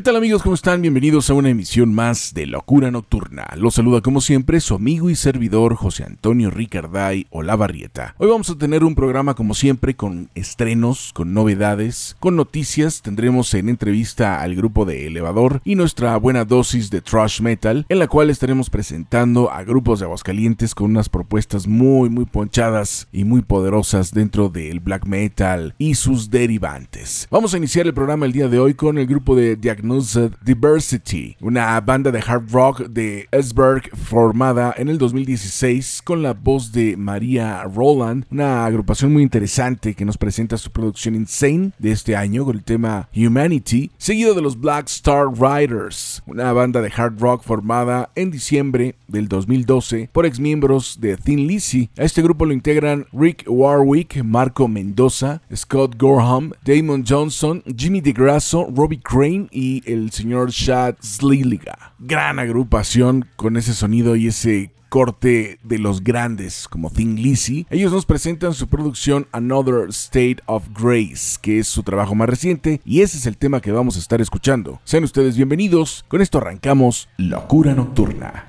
¿Qué tal amigos? ¿Cómo están? Bienvenidos a una emisión más de Locura Nocturna. Los saluda como siempre su amigo y servidor José Antonio Ricarday Olavarrieta. Hoy vamos a tener un programa como siempre con estrenos, con novedades, con noticias. Tendremos en entrevista al grupo de Elevador y nuestra buena dosis de thrash metal, en la cual estaremos presentando a grupos de Aguascalientes con unas propuestas muy muy ponchadas y muy poderosas dentro del black metal y sus derivantes. Vamos a iniciar el programa el día de hoy con el grupo de Diversity, una banda de hard rock de Esberg formada en el 2016 con la voz de María Roland, una agrupación muy interesante que nos presenta su producción Insane de este año con el tema Humanity, seguido de los Black Star Riders, una banda de hard rock formada en diciembre del 2012 por exmiembros de Thin Lizzy. A este grupo lo integran Rick Warwick, Marco Mendoza, Scott Gorham, Damon Johnson, Jimmy DeGrasso, Robbie Crane y el señor Shad Sliliga. Gran agrupación con ese sonido y ese corte de los grandes como Thin Lizzy. Ellos nos presentan su producción Another State of Grace, que es su trabajo más reciente y ese es el tema que vamos a estar escuchando. Sean ustedes bienvenidos. Con esto arrancamos Locura Nocturna.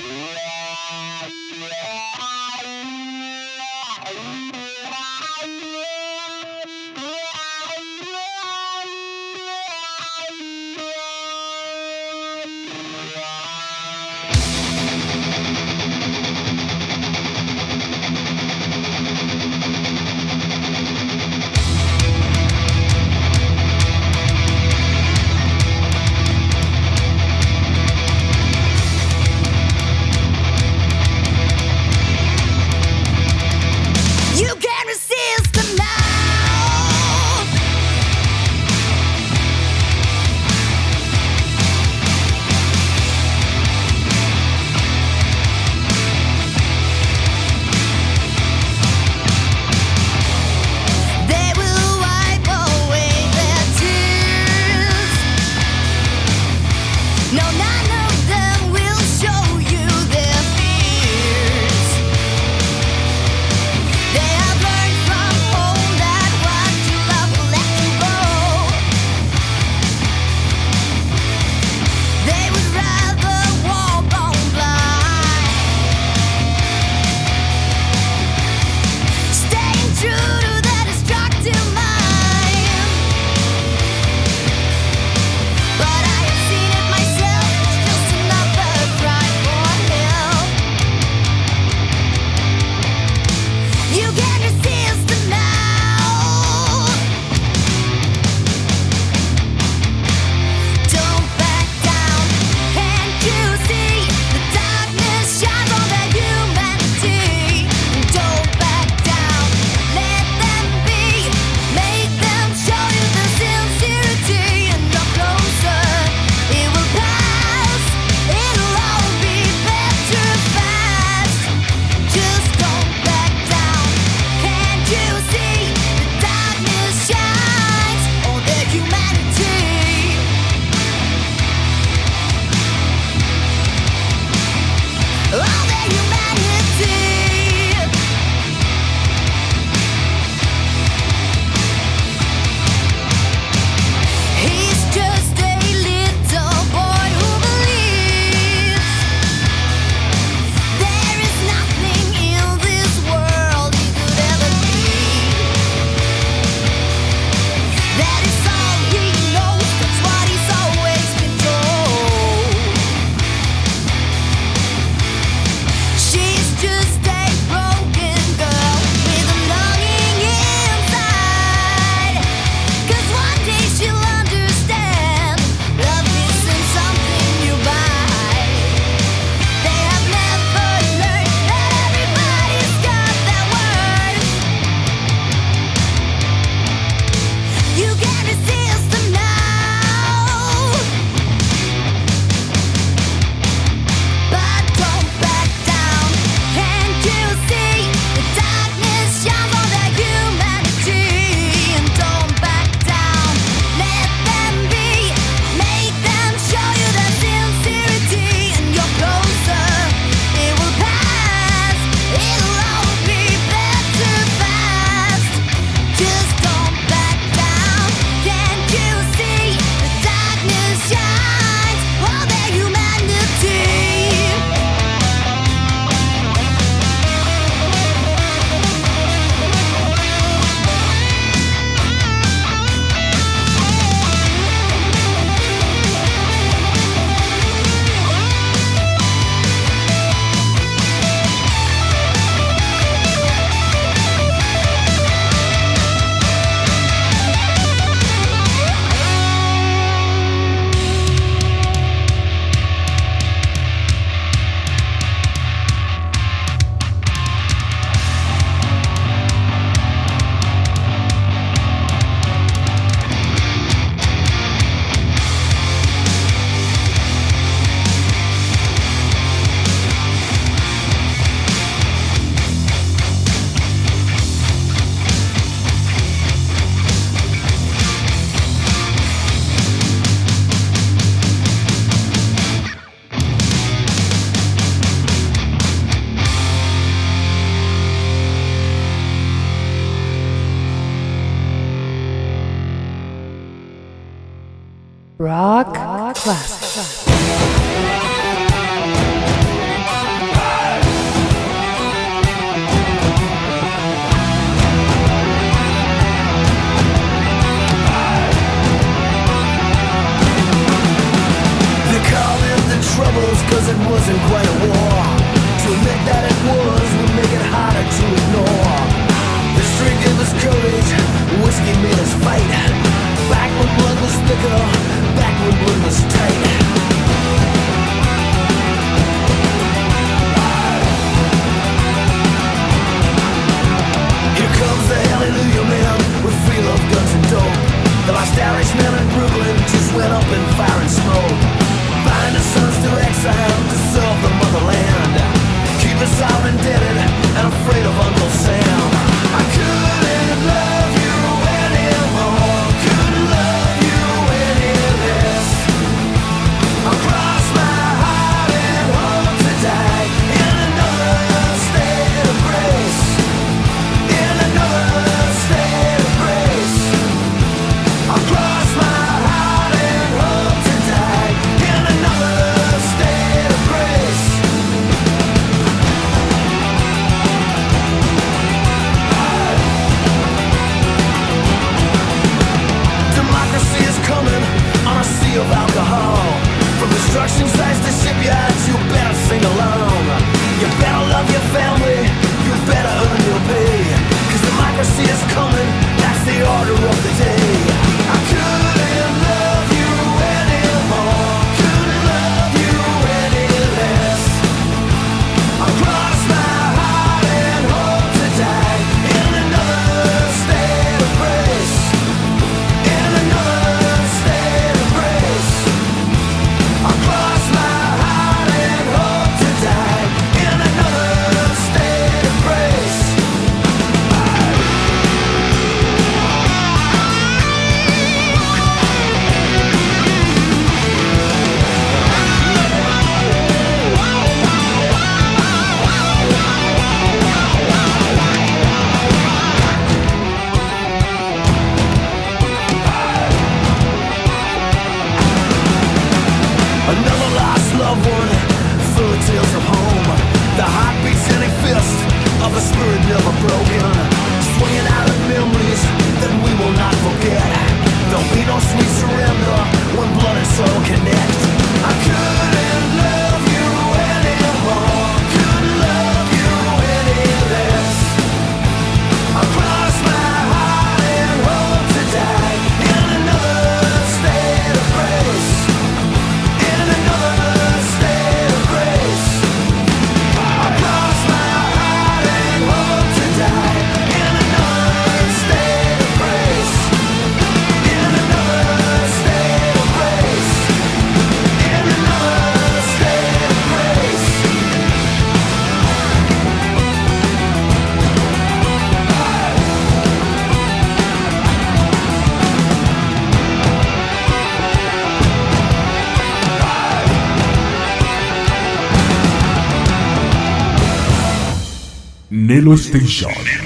Nelo Station. Hemos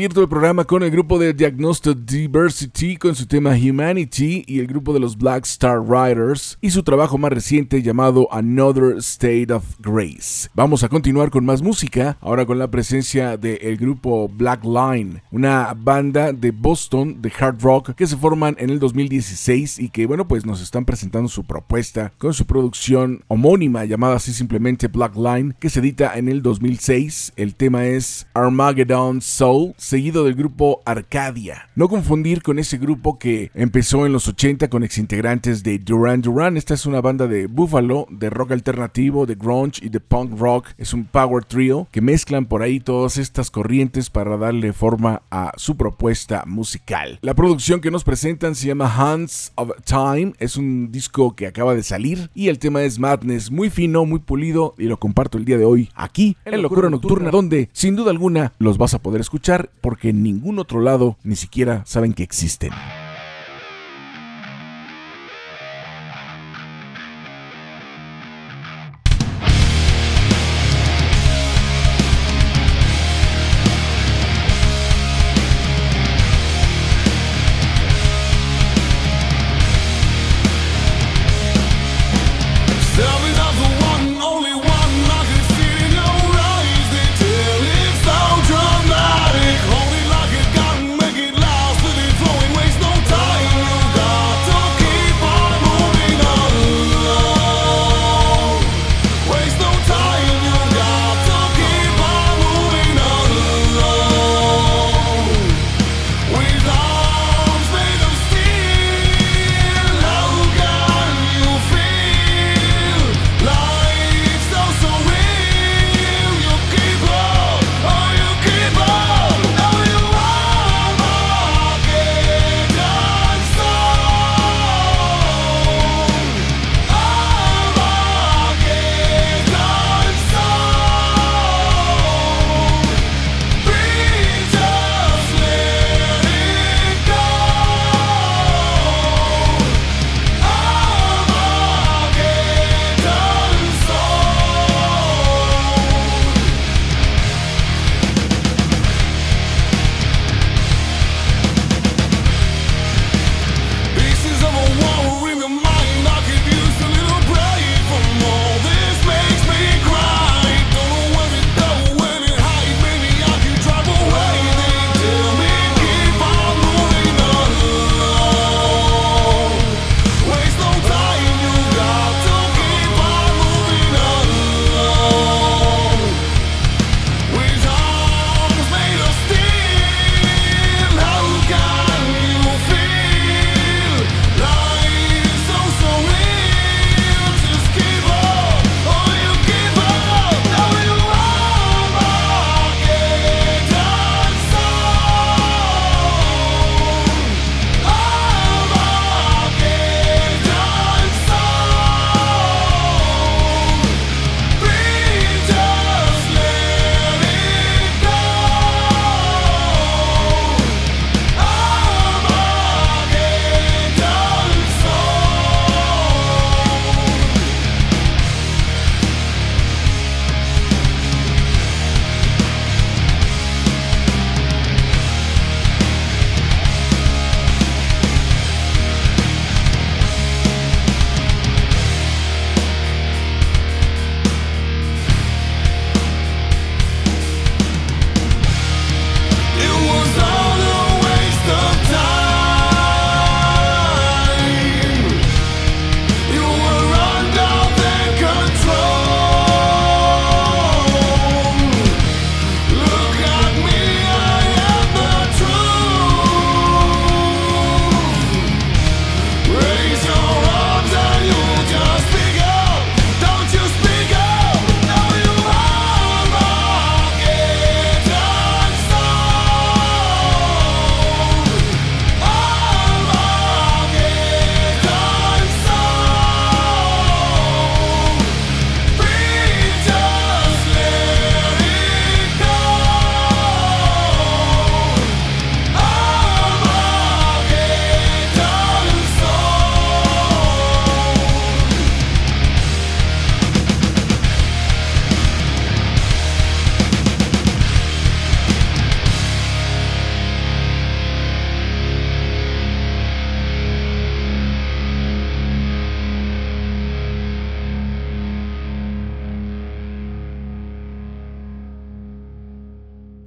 abierto el programa con el grupo de Diagnostic Diversity con su tema Humanity y el grupo de los Black Star Riders y su trabajo más reciente llamado Another State of Grace. Vamos a continuar con más música, ahora con la presencia del grupo Black Line, una banda de Boston de hard rock que se forman en el 2016 y que bueno pues nos están presentando su propuesta con su producción homónima llamada así simplemente Black Line que se edita en el 2006. El tema es Armageddon Soul seguido del grupo Arcadia. No confundir con ese grupo que empezó en los 80 con exintegrantes de Duran Duran. Esta es una banda de Buffalo, de rock alternativo, de grunge y de punk rock. Es un power trio que mezclan por ahí todas estas corrientes para darle forma a su propuesta musical. La producción que nos presentan se llama Hands of Time. Es un disco que acaba de salir y el tema es Madness, muy fino, muy pulido y lo comparto el día de hoy aquí en Locura Nocturna, donde sin duda alguna los vas a poder escuchar porque en ningún otro lado ni siquiera saben que existen.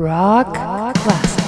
Rock Classic.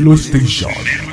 Nelo Station.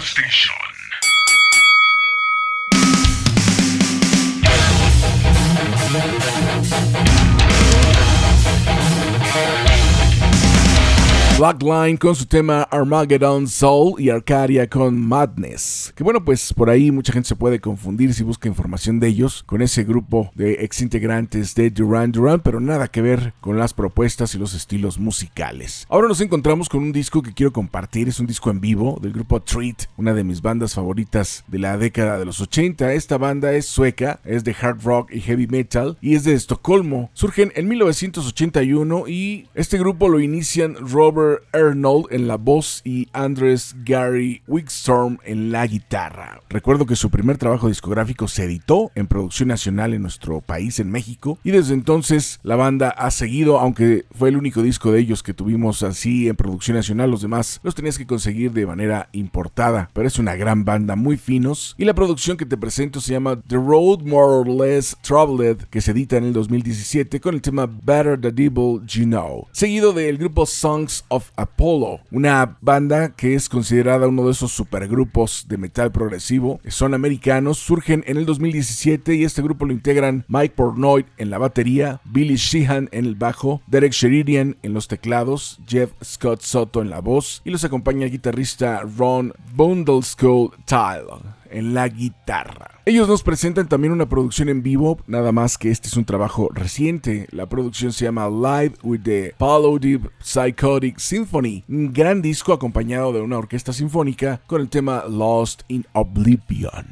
Blackline con su tema Armageddon Soul y Arcadia con Madness. Que bueno, pues por ahí mucha gente se puede confundir si busca información de ellos con ese grupo de ex integrantes de Duran Duran, pero nada que ver con las propuestas y los estilos musicales. Ahora nos encontramos con un disco que quiero compartir, es un disco en vivo del grupo Treat, una de mis bandas favoritas de la década de los 80. Esta banda es sueca, es de hard rock y heavy metal y es de Estocolmo. Surgen en 1981 y este grupo lo inician Robert Arnold en la voz y Andres Gary Wigstorm en la guitarra. Recuerdo que su primer trabajo discográfico se editó en producción nacional en nuestro país, en México, y desde entonces la banda ha seguido, aunque fue el único disco de ellos que tuvimos así en producción nacional, los demás los tenías que conseguir de manera importada, pero es una gran banda, muy finos, y la producción que te presento se llama The Road More or Less Troubled, que se edita en el 2017 con el tema Better the Devil You Know, seguido del grupo Songs of Apollo, una banda que es considerada uno de esos supergrupos de metal progresivo, son americanos, surgen en el 2017 y este grupo lo integran Mike Pornoy en la batería, Billy Sheehan en el bajo, Derek Sheridan en los teclados, Jeff Scott Soto en la voz y los acompaña el guitarrista Ron Bundleskull Tile en la guitarra. Ellos nos presentan también una producción en vivo, nada más que este es un trabajo reciente. La producción se llama Live with the Deep Psychotic Symphony, un gran disco acompañado de una orquesta sinfónica con el tema Lost in Oblivion.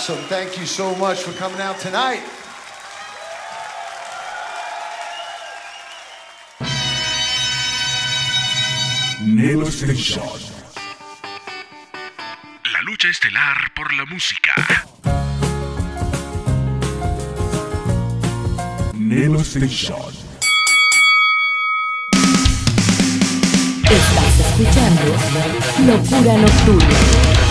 awesome. Thank you so much for coming out tonight. Nelo Station. La lucha estelar por la música. Nelo Station. Estás escuchando Locura Nocturna.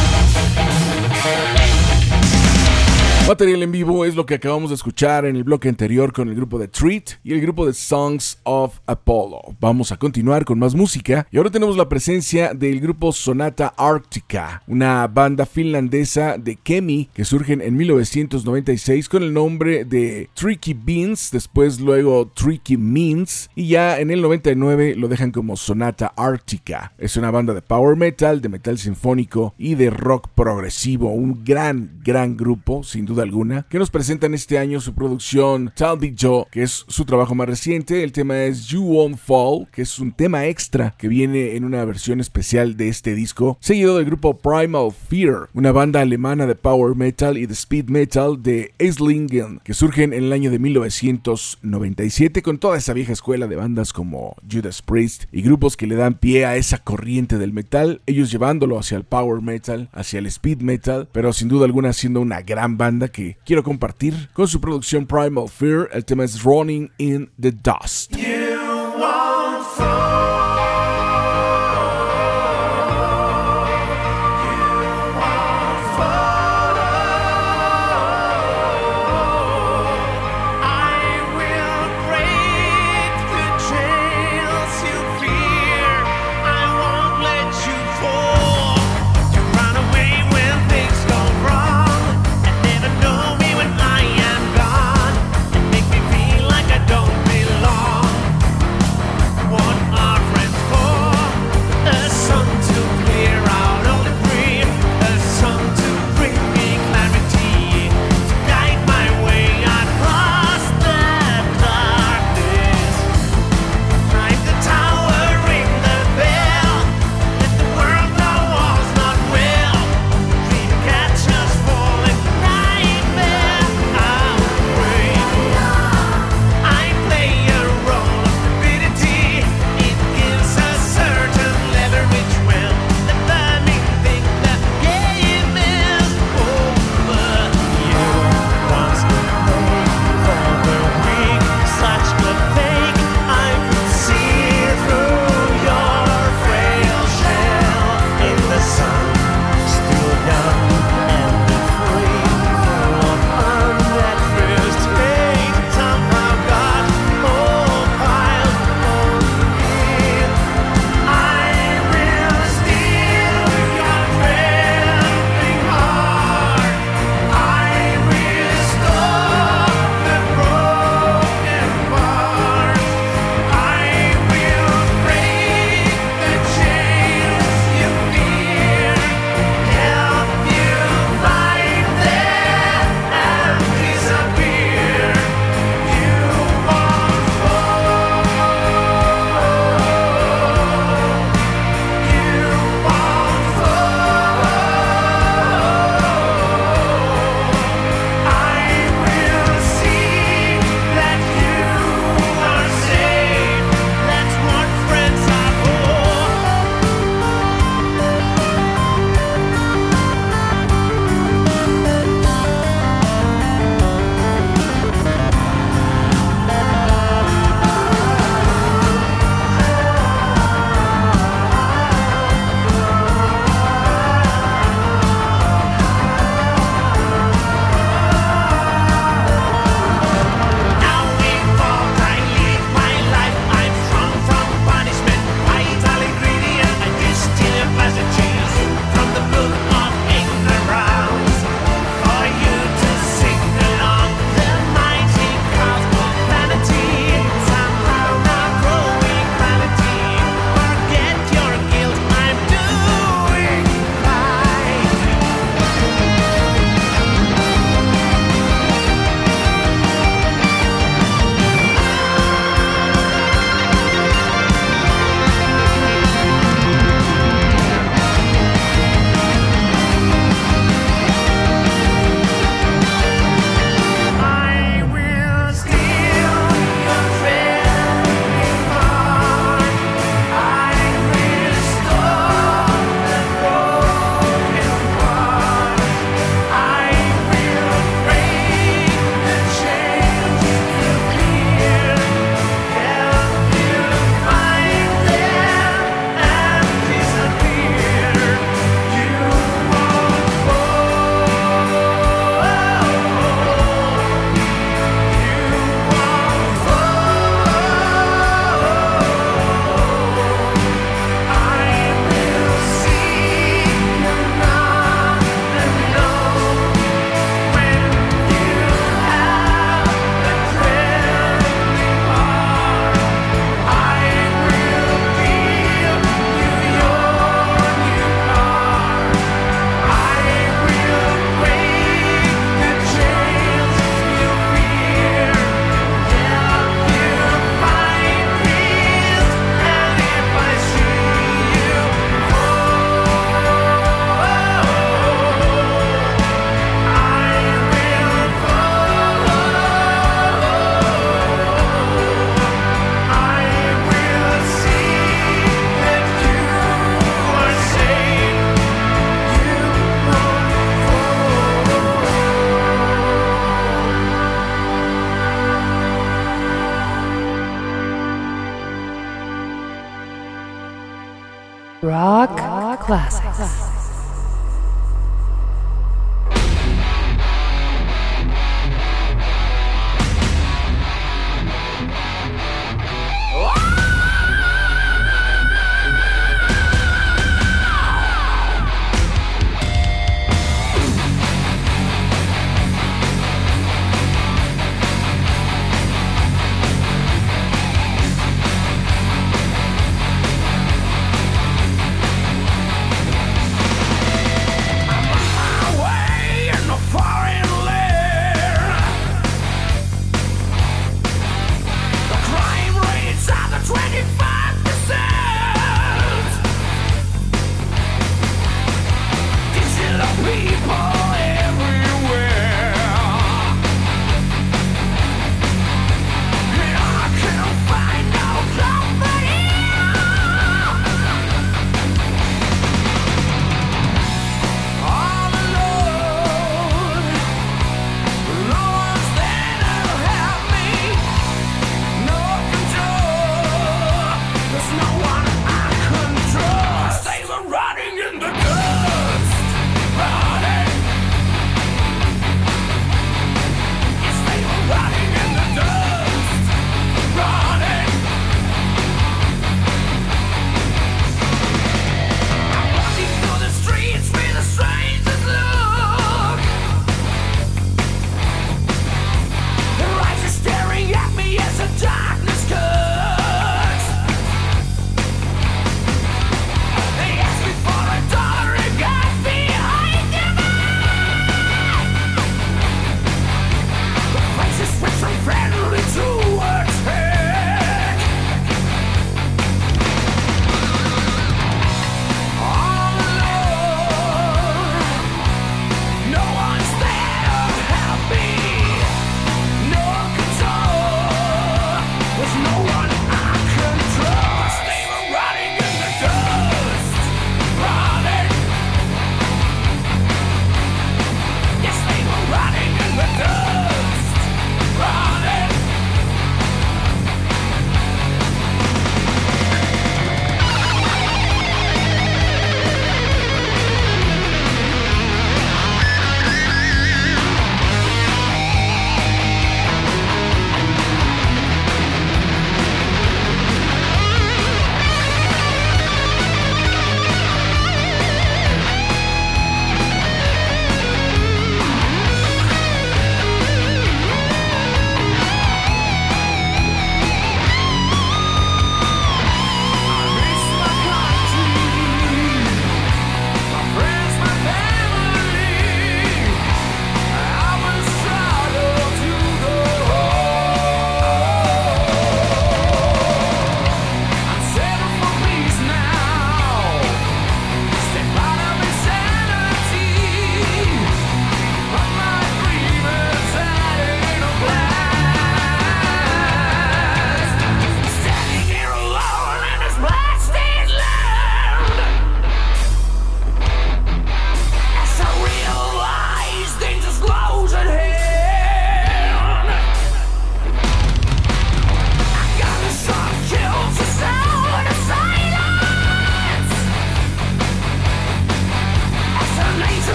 Material en vivo es lo que acabamos de escuchar en el bloque anterior con el grupo de Treat y el grupo de Songs of Apollo. Vamos a continuar con más música y ahora tenemos la presencia del grupo Sonata Arctica, una banda finlandesa de Kemi que surgen en 1996 con el nombre de Tricky Beans, después luego Tricky Means y ya en el 99 lo dejan como Sonata Arctica. Es una banda de power metal, de metal sinfónico y de rock progresivo, un gran, gran grupo, sin duda alguna, que nos presentan este año su producción Talby Joe, que es su trabajo más reciente. El tema es You Won't Fall, que es un tema extra que viene en una versión especial de este disco, seguido del grupo Primal Fear, una banda alemana de power metal y de speed metal de Eislingen, que surgen en el año de 1997 con toda esa vieja escuela de bandas como Judas Priest y grupos que le dan pie a esa corriente del metal, ellos llevándolo hacia el power metal, hacia el speed metal, pero sin duda alguna siendo una gran banda que quiero compartir con su producción Primal Fear. El tema es Running in the Dust.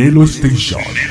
Nelo Station.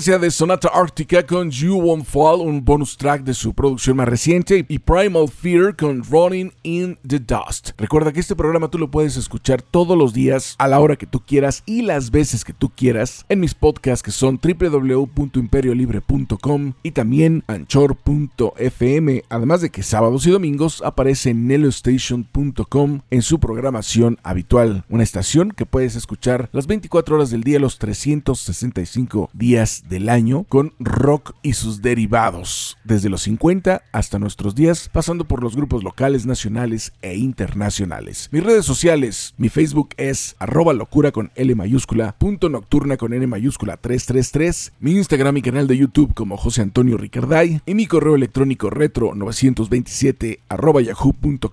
De Sonata Arctica con You Won't Fall, un bonus track de su producción más reciente, y Primal Fear con Running in the Dust. Recuerda que este programa tú lo puedes escuchar todos los días, a la hora que tú quieras y las veces que tú quieras, en mis podcasts que son www.imperiolibre.com y también anchor.fm, además de que sábados y domingos aparece en nelostation.com en su programación habitual, una estación que puedes escuchar las 24 horas del día, los 365 días del año con rock y sus derivados, desde los 50 hasta nuestros días, pasando por los grupos locales, nacionales e internacionales. Mis redes sociales, mi Facebook es arroba locura con L mayúscula, punto nocturna con N mayúscula 333, mi Instagram y canal de YouTube como José Antonio Ricarday y mi correo electrónico retro 927 arroba yahoo.com.mx.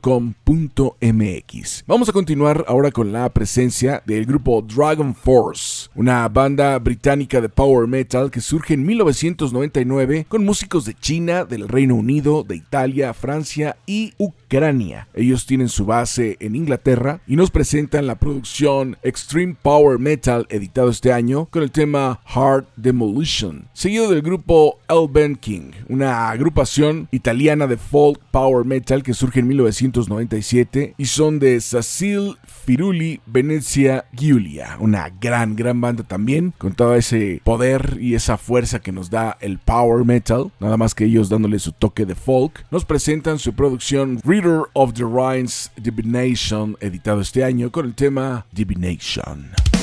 Vamos a continuar ahora con la presencia del grupo Dragon Force, una banda británica de power metal que surge en 1999 con músicos de China, del Reino Unido, de Italia, Francia y Ucrania. Ellos tienen su base en Inglaterra y nos presentan la producción Extreme Power Metal editado este año con el tema Hard Demolition, seguido del grupo Elben King, una agrupación italiana de folk power metal que surge en 1997 y son de Sacil Firuli, Venecia, Giulia, una gran, gran banda también, con todo ese poder y esa fuerza que nos da el power metal, nada más que ellos dándole su toque de folk, nos presentan su producción Reader of the Rhines Divination, editado este año con el tema Divination.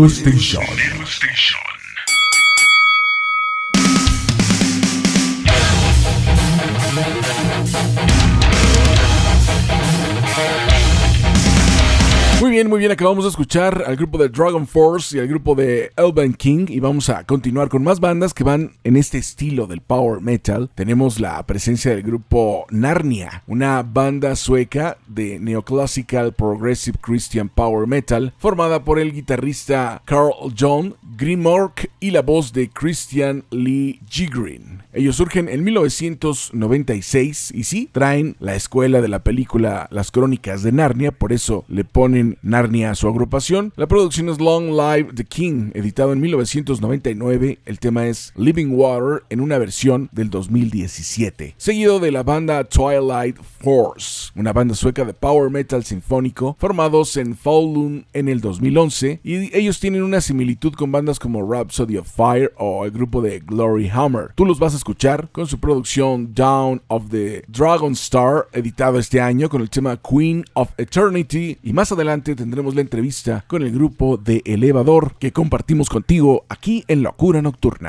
Nelo Station. Muy bien, acabamos de escuchar al grupo de Dragon Force y al grupo de Elven King y vamos a continuar con más bandas que van en este estilo del power metal. Tenemos la presencia del grupo Narnia, una banda sueca de neoclassical progressive Christian power metal formada por el guitarrista Carl John Grimork y la voz de Christian Lee Gigrin. Ellos surgen en 1996 y sí, traen la escuela de la película Las Crónicas de Narnia, por eso le ponen Narnia a su agrupación. La producción es Long Live the King, editado en 1999. El tema es Living Water en una versión del 2017. Seguido de la banda Twilight Force, una banda sueca de power metal sinfónico formados en Falun en el 2011 y ellos tienen una similitud con bandas como Rhapsody of Fire o el grupo de Glory Hammer. Tú los vas a escuchar con su producción Down of the Dragon Star, editado este año con el tema Queen of Eternity. Y más adelante tendremos la entrevista con el grupo de Elevador que compartimos contigo aquí en Locura Nocturna.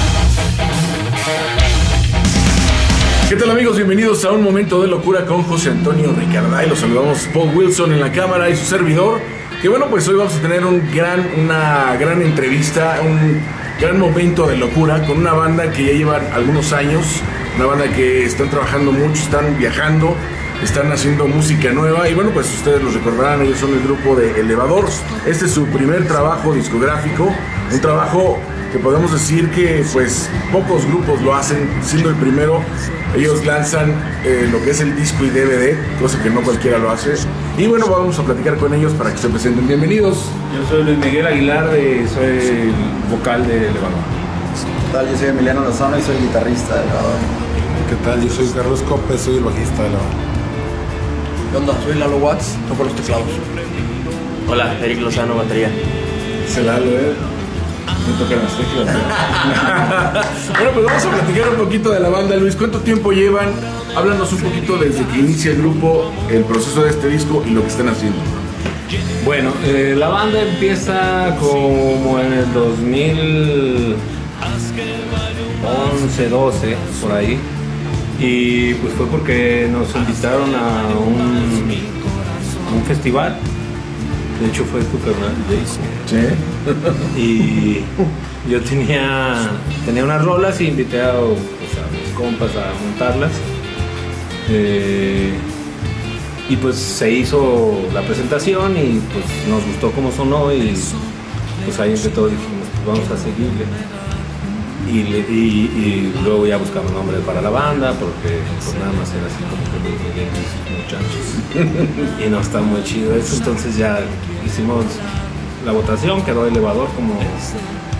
¿Qué tal amigos? Bienvenidos a un momento de locura con José Antonio Ricarday. Los saludamos Paul Wilson en la cámara y su servidor. Que bueno, pues hoy vamos a tener un gran, una gran entrevista, un gran momento de locura con una banda que ya llevan algunos años, una banda que están trabajando mucho, están viajando, están haciendo música nueva y bueno, pues ustedes los recordarán, ellos son el grupo de Elevadores. Este es su primer trabajo discográfico, un trabajo que podemos decir que pues pocos grupos lo hacen, siendo el primero, ellos lanzan eh, lo que es el disco y DVD, cosa que no cualquiera lo hace. Y bueno, vamos a platicar con ellos para que se presenten. Bienvenidos. Yo soy Luis Miguel Aguilar, de- soy el vocal de Elevador. ¿Qué tal? Yo soy Emiliano Lozano y soy guitarrista de Elevador. ¿Qué tal? Yo soy Carlos Copes, soy el bajista de la banda. ¿Qué onda? Soy Lalo Watts, toco los teclados. Hola, Eric Lozano, batería. Se la ¿eh? No tocan las teclas. ¿no? bueno, pues vamos a platicar un poquito de la banda, Luis. ¿Cuánto tiempo llevan? Háblanos un poquito desde que inicia el grupo, el proceso de este disco y lo que están haciendo. Bueno, eh, la banda empieza como en el 2011, 12, por ahí. Y pues fue porque nos invitaron a un, a un festival. De hecho fue tu carnal de Y yo tenía, tenía unas rolas y invité a, pues, a mis compas a montarlas. Eh, y pues se hizo la presentación y pues nos gustó cómo sonó y pues ahí entre todos dijimos pues vamos a seguirle. Y, luego ya buscamos nombre para la banda porque pues nada más era así como que muchachos. y no está muy chido eso, entonces ya hicimos la votación, quedó elevador como,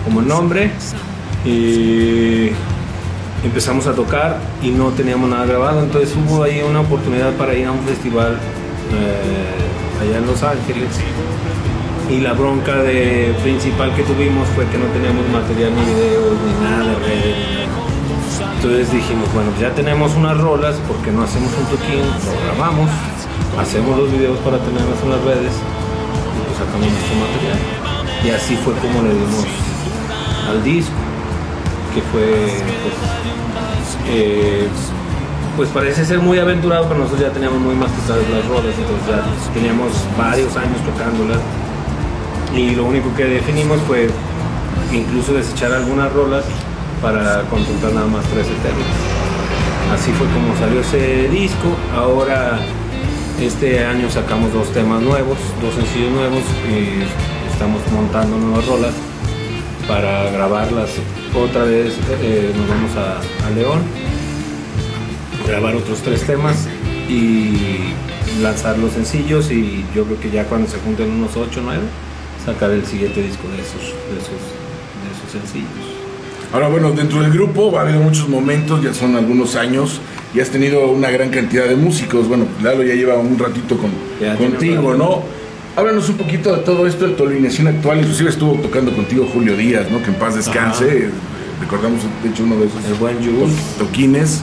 como nombre. Y empezamos a tocar y no teníamos nada grabado, entonces hubo ahí una oportunidad para ir a un festival eh, allá en Los Ángeles y la bronca de, principal que tuvimos fue que no teníamos material ni videos ni nada de redes. Entonces dijimos, bueno, ya tenemos unas rolas, porque no hacemos un toquín? Lo grabamos, hacemos los videos para tenerlas en las redes y pues sacamos nuestro material. Y así fue como le dimos al disco, que fue pues, eh, pues parece ser muy aventurado, pero nosotros ya teníamos muy masticadas las rolas, entonces ya teníamos varios años tocándolas. Y lo único que definimos fue incluso desechar algunas rolas para contentar nada más tres temas. Así fue como salió ese disco. Ahora este año sacamos dos temas nuevos, dos sencillos nuevos y estamos montando nuevas rolas para grabarlas otra vez. eh, nos vamos a, a León, grabar otros tres temas y lanzar los sencillos y yo creo que ya cuando se junten unos 8 o 9 sacar el siguiente disco de esos, de esos, de esos sencillos. Ahora, bueno, dentro del grupo ha habido muchos momentos, ya son algunos años, y has tenido una gran cantidad de músicos. Bueno, Lalo ya lleva un ratito con, Ya tiene contigo. ¿no? Háblanos un poquito de todo esto, de tu alineación actual. Inclusive estuvo tocando contigo Julio Díaz, ¿no? Que en paz descanse. Recordamos, de hecho, uno de esos El buen to- toquines.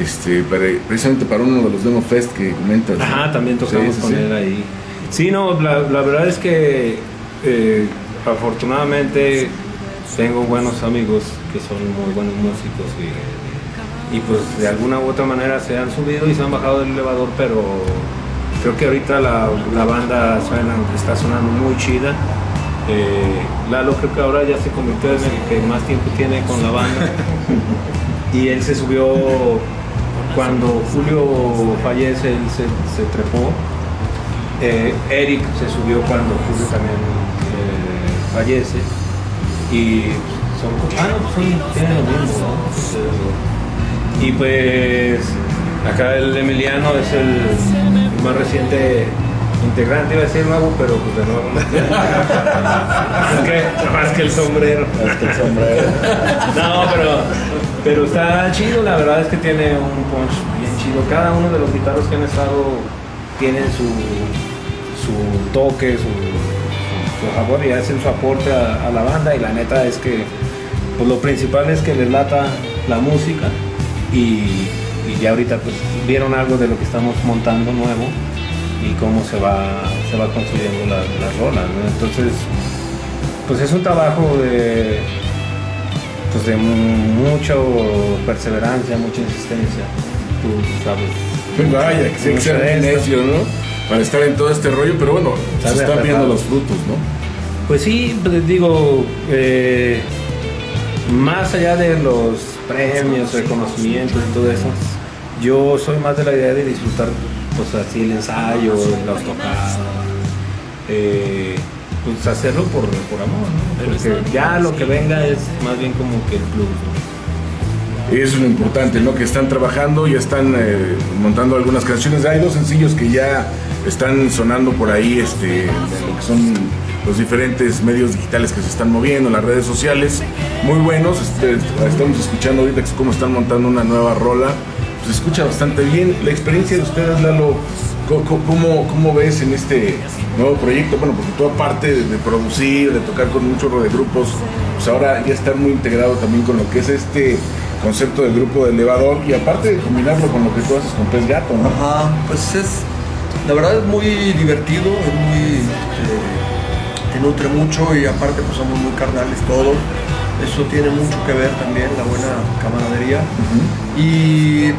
Este, para- precisamente para uno de los Demo Fest que comentas. ¿no? Ajá, también tocamos Sí, sí, con sí. él ahí. Sí, no, la, la verdad es que eh, afortunadamente tengo buenos amigos que son muy buenos músicos y, y pues de alguna u otra manera se han subido y se han bajado del elevador, pero creo que ahorita la, la banda suena, está sonando muy chida. Eh, Lalo creo que ahora ya se convirtió en el que más tiempo tiene con la banda. y él se subió cuando Julio fallece, él se, se trepó. Eh, Eric se subió cuando Julio también eh, fallece. Y son, ah, no, son, tienen lo mismo, ¿no? Y pues acá el Emiliano es el más reciente integrante, iba a decir nuevo, pero pues de nuevo. que más que el sombrero. Es que el sombrero. No, pero, pero está chido, la verdad es que tiene un punch bien chido. Cada uno de los guitarros que han estado tienen su, su toque, su, su, su sabor y hacen su aporte a, a la banda y la neta es que pues lo principal es que les lata la música y, y ya ahorita pues vieron algo de lo que estamos montando nuevo y cómo se va, se va construyendo la, la rola, ¿no? Entonces, pues es un trabajo de, pues de mu- mucho perseverancia, mucha insistencia, tú sabes. Vaya, que esto. necio, ¿no? Para estar en todo este rollo, pero bueno, se están viendo los frutos, ¿no? Pues sí, pues digo, eh, más allá de los premios, reconocimientos y todo eso, yo soy más de la idea de disfrutar pues así el ensayo, las tocadas, eh, pues hacerlo por, por amor, ¿no? Porque ya lo que venga es más bien como que el plus. ¿no? Y eso es lo importante, ¿no? Que están trabajando, ya están eh, montando algunas canciones. Hay dos sencillos que ya están sonando por ahí, este, lo que son los diferentes medios digitales que se están moviendo, las redes sociales, muy buenos. Este, estamos escuchando ahorita cómo están montando una nueva rola. Se escucha bastante bien. La experiencia de ustedes, Lalo, ¿cómo, cómo ves en este nuevo proyecto? Bueno, porque tú aparte de, producir, de tocar con chorro de grupos, pues ahora ya estar muy integrado también con lo que es este concepto del grupo de elevador y aparte de combinarlo con lo que tú haces con Pez Gato. Ajá, pues es, la verdad es muy divertido, es muy, este, te nutre mucho y aparte pues somos muy carnales todos. Eso tiene mucho que ver también, la buena camaradería. Y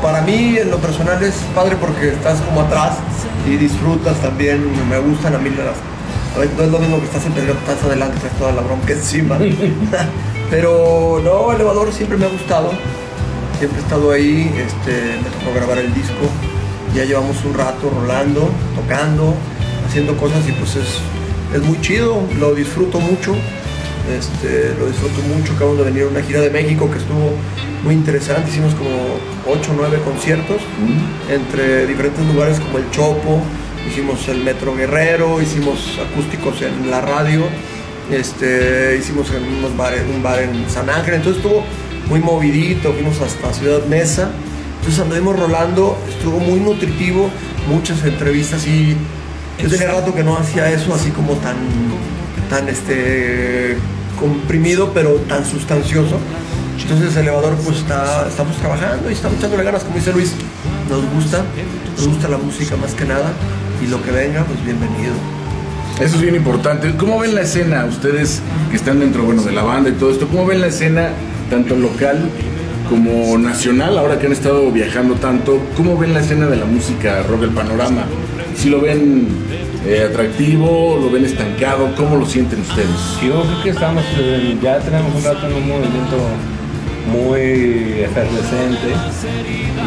para mí en lo personal es padre porque estás como atrás y disfrutas también, me gustan a mí las... A ver, no es lo mismo que estás en Pedro, estás adelante, traes toda la bronca encima. Pero no, elevador siempre me ha gustado siempre he estado ahí, este, me tocó grabar el disco, ya llevamos un rato rolando, tocando, haciendo cosas y pues es, es muy chido, lo disfruto mucho, este, lo disfruto mucho, acabamos de venir a una gira de México que estuvo muy interesante, hicimos como 8 o 9 conciertos entre diferentes lugares como el Chopo, hicimos el Metro Guerrero, hicimos acústicos en la radio, este, hicimos en unos bares, un bar en San Ángel, entonces estuvo muy movidito, fuimos hasta Ciudad Mesa, entonces anduvimos rolando, estuvo muy nutritivo, muchas entrevistas y yo tenía rato que no hacía eso así como tan, tan este, comprimido, pero tan sustancioso. Entonces el elevador pues está, estamos trabajando y estamos echándole ganas, como dice Luis, nos gusta, nos gusta la música más que nada y lo que venga pues bienvenido. Eso es bien importante. ¿Cómo ven la escena ustedes que están dentro bueno, de la banda y todo esto? ¿Cómo ven la escena tanto local como nacional ahora que han estado viajando tanto? ¿Cómo ven la escena de la música rock, el panorama? ¿Si lo ven eh, atractivo, lo ven estancado? ¿Cómo lo sienten ustedes? Yo creo que estamos, eh, ya tenemos un rato en un movimiento muy efervescente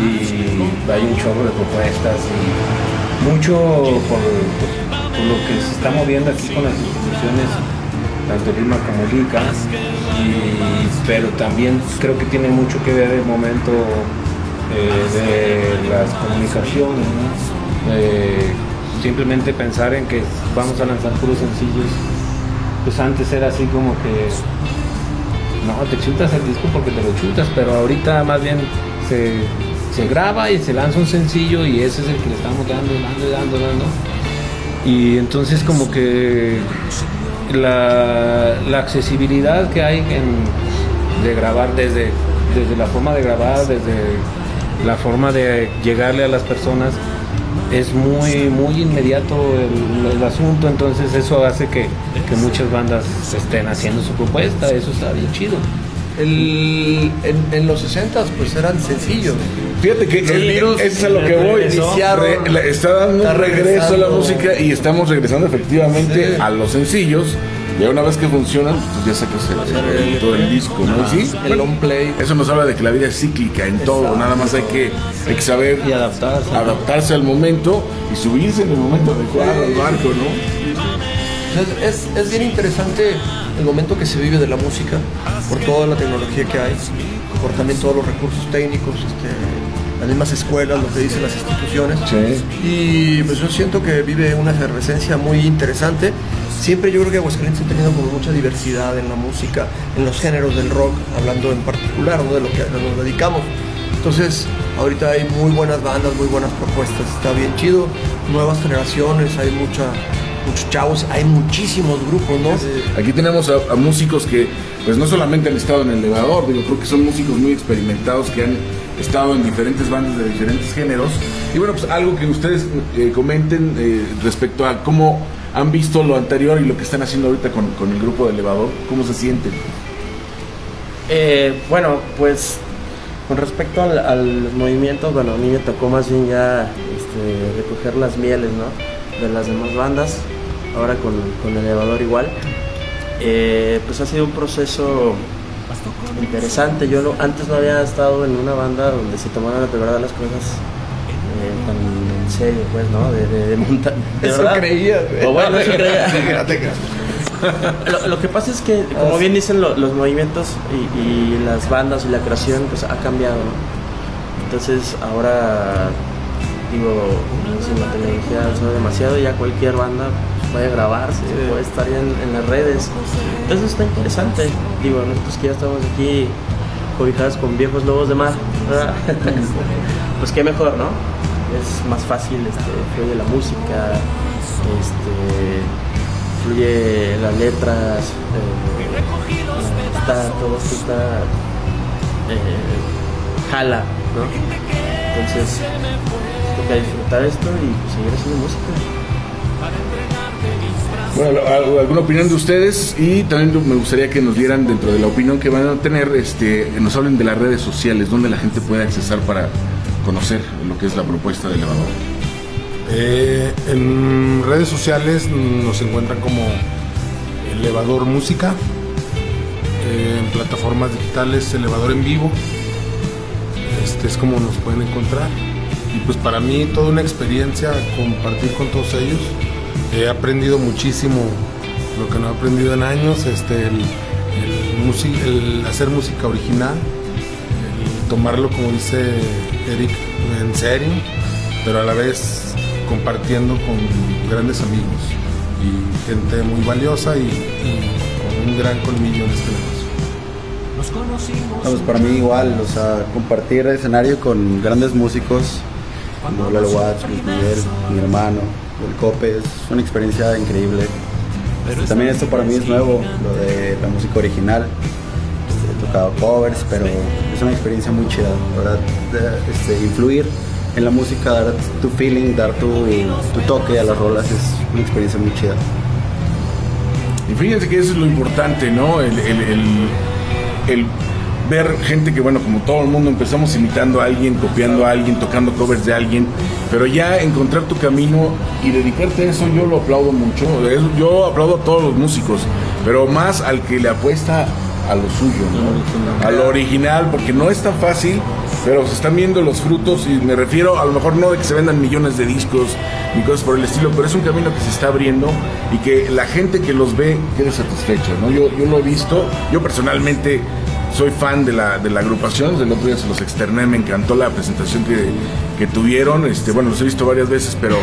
y hay un chorro de propuestas y mucho por, por lo que se está moviendo aquí con las instituciones, tanto Lima como Lica, y, pero también creo que tiene mucho que ver el momento eh, de las comunicaciones, ¿no? Simplemente pensar en que vamos a lanzar puros sencillos, pues antes era así como que no, te chutas el disco porque te lo chutas, pero ahorita más bien se, se graba y se lanza un sencillo y ese es el que le estamos dando, dando, dando, dando. Y entonces como que la, la accesibilidad que hay en, de grabar desde, desde la forma de grabar, desde la forma de llegarle a las personas, es muy, muy inmediato el, el asunto, entonces eso hace que, que muchas bandas estén haciendo su propuesta, eso está bien chido. El- en, en los 60 pues eran sencillos. Fíjate que El el virus es a lo que voy. Re- está dando está un regreso a la música y estamos regresando efectivamente Sí. a los sencillos. Ya una vez que funcionan, pues ya sacas el, el- todo el disco, ¿no? Ajá. Sí, El long play. Eso nos habla de que la vida es cíclica en todo. Nada más hay que, hay que saber Y adaptarse. adaptarse al momento y subirse en el momento adecuado al barco, ¿no? Es, es bien interesante el momento que se vive de la música, por toda la tecnología que hay, por también todos los recursos técnicos este, las mismas escuelas, lo que dicen las instituciones. Y pues yo siento que vive una efervescencia muy interesante. Siempre yo creo que Aguascalientes ha tenido como mucha diversidad en la música, en los géneros del rock, hablando en particular ¿no? de lo que nos dedicamos. Entonces, ahorita hay muy buenas bandas, muy buenas propuestas, está bien chido, nuevas generaciones, hay mucha, muchos chavos, hay muchísimos grupos, ¿no? Aquí tenemos a, a músicos que, pues no solamente han estado en el elevador, digo, creo que son músicos muy experimentados que han estado en diferentes bandas de diferentes géneros. Y bueno, pues algo que ustedes eh, comenten eh, respecto a cómo han visto lo anterior y lo que están haciendo ahorita con, con el grupo de elevador, cómo se sienten. Eh, bueno, pues con respecto al, al movimiento, bueno, a mí me tocó más bien ya este, recoger las mieles, ¿no? De las demás bandas, ahora con, con el elevador igual. Eh, pues ha sido un proceso interesante. Yo no- antes no había estado en una banda donde se tomaran de verdad las cosas eh, tan en serio, pues, ¿no? De, de, de monta- de Eso verdad. güey. O bueno, eso creía. Lo, lo que pasa es que, como bien dicen lo- los movimientos y, y las bandas y la creación, pues ha cambiado. ¿no? Entonces ahora, digo, si la tecnología demasiado, ya cualquier banda puede grabarse, puede estar en, en las redes. Entonces está interesante. Digo, nosotros que ya estamos aquí cobijados con viejos lobos de mar, pues qué mejor, ¿no? Es más fácil, este, fluye la música, este, fluye las letras, eh, está, todo está, eh, jala, ¿no? Entonces, toca disfrutar esto y seguir haciendo música. Bueno, al- ¿alguna opinión de ustedes? Y también me gustaría que nos dieran dentro de la opinión que van a tener, este, nos hablen de las redes sociales, donde la gente puede accesar para conocer lo que es la propuesta de elevador. Eh, en redes sociales nos encuentran como Elevador Música, eh, en plataformas digitales Elevador en Vivo, este es como nos pueden encontrar. Y pues para mí toda una experiencia compartir con todos ellos. He aprendido muchísimo lo que no he aprendido en años, este, el, el musi- el hacer música original, el tomarlo como dice Eric en serio, pero a la vez compartiendo con grandes amigos y gente muy valiosa y, y con un gran colmillo en este negocio. No, pues para mí igual, o sea, compartir escenario con grandes músicos como Lalo Watts, Luis Miguel, mi hermano, el Cope, es una experiencia increíble. Este, También esto para mí es nuevo, lo de la música original. Este, He tocado covers, pero es una experiencia muy chida, este, influir en la música, dar tu feeling, dar tu, tu toque a las rolas es una experiencia muy chida. Y fíjense que eso es lo importante, ¿no? El, el- el- el ver gente que, bueno, como todo el mundo empezamos imitando a alguien, copiando a alguien, tocando covers de alguien, pero ya encontrar tu camino y dedicarte a eso, yo lo aplaudo mucho. Yo aplaudo a todos los músicos, pero más al que le apuesta a lo suyo, ¿no? A lo original, porque no es tan fácil, pero se están viendo los frutos y me refiero a lo mejor no de que se vendan millones de discos ni cosas por el estilo, pero es un camino que se está abriendo y que la gente que los ve quede satisfecha, ¿no? Yo, yo lo he visto, yo personalmente soy fan de la, de la agrupación, del otro día se los externé, me encantó la presentación que, que tuvieron, este, bueno, los he visto varias veces, pero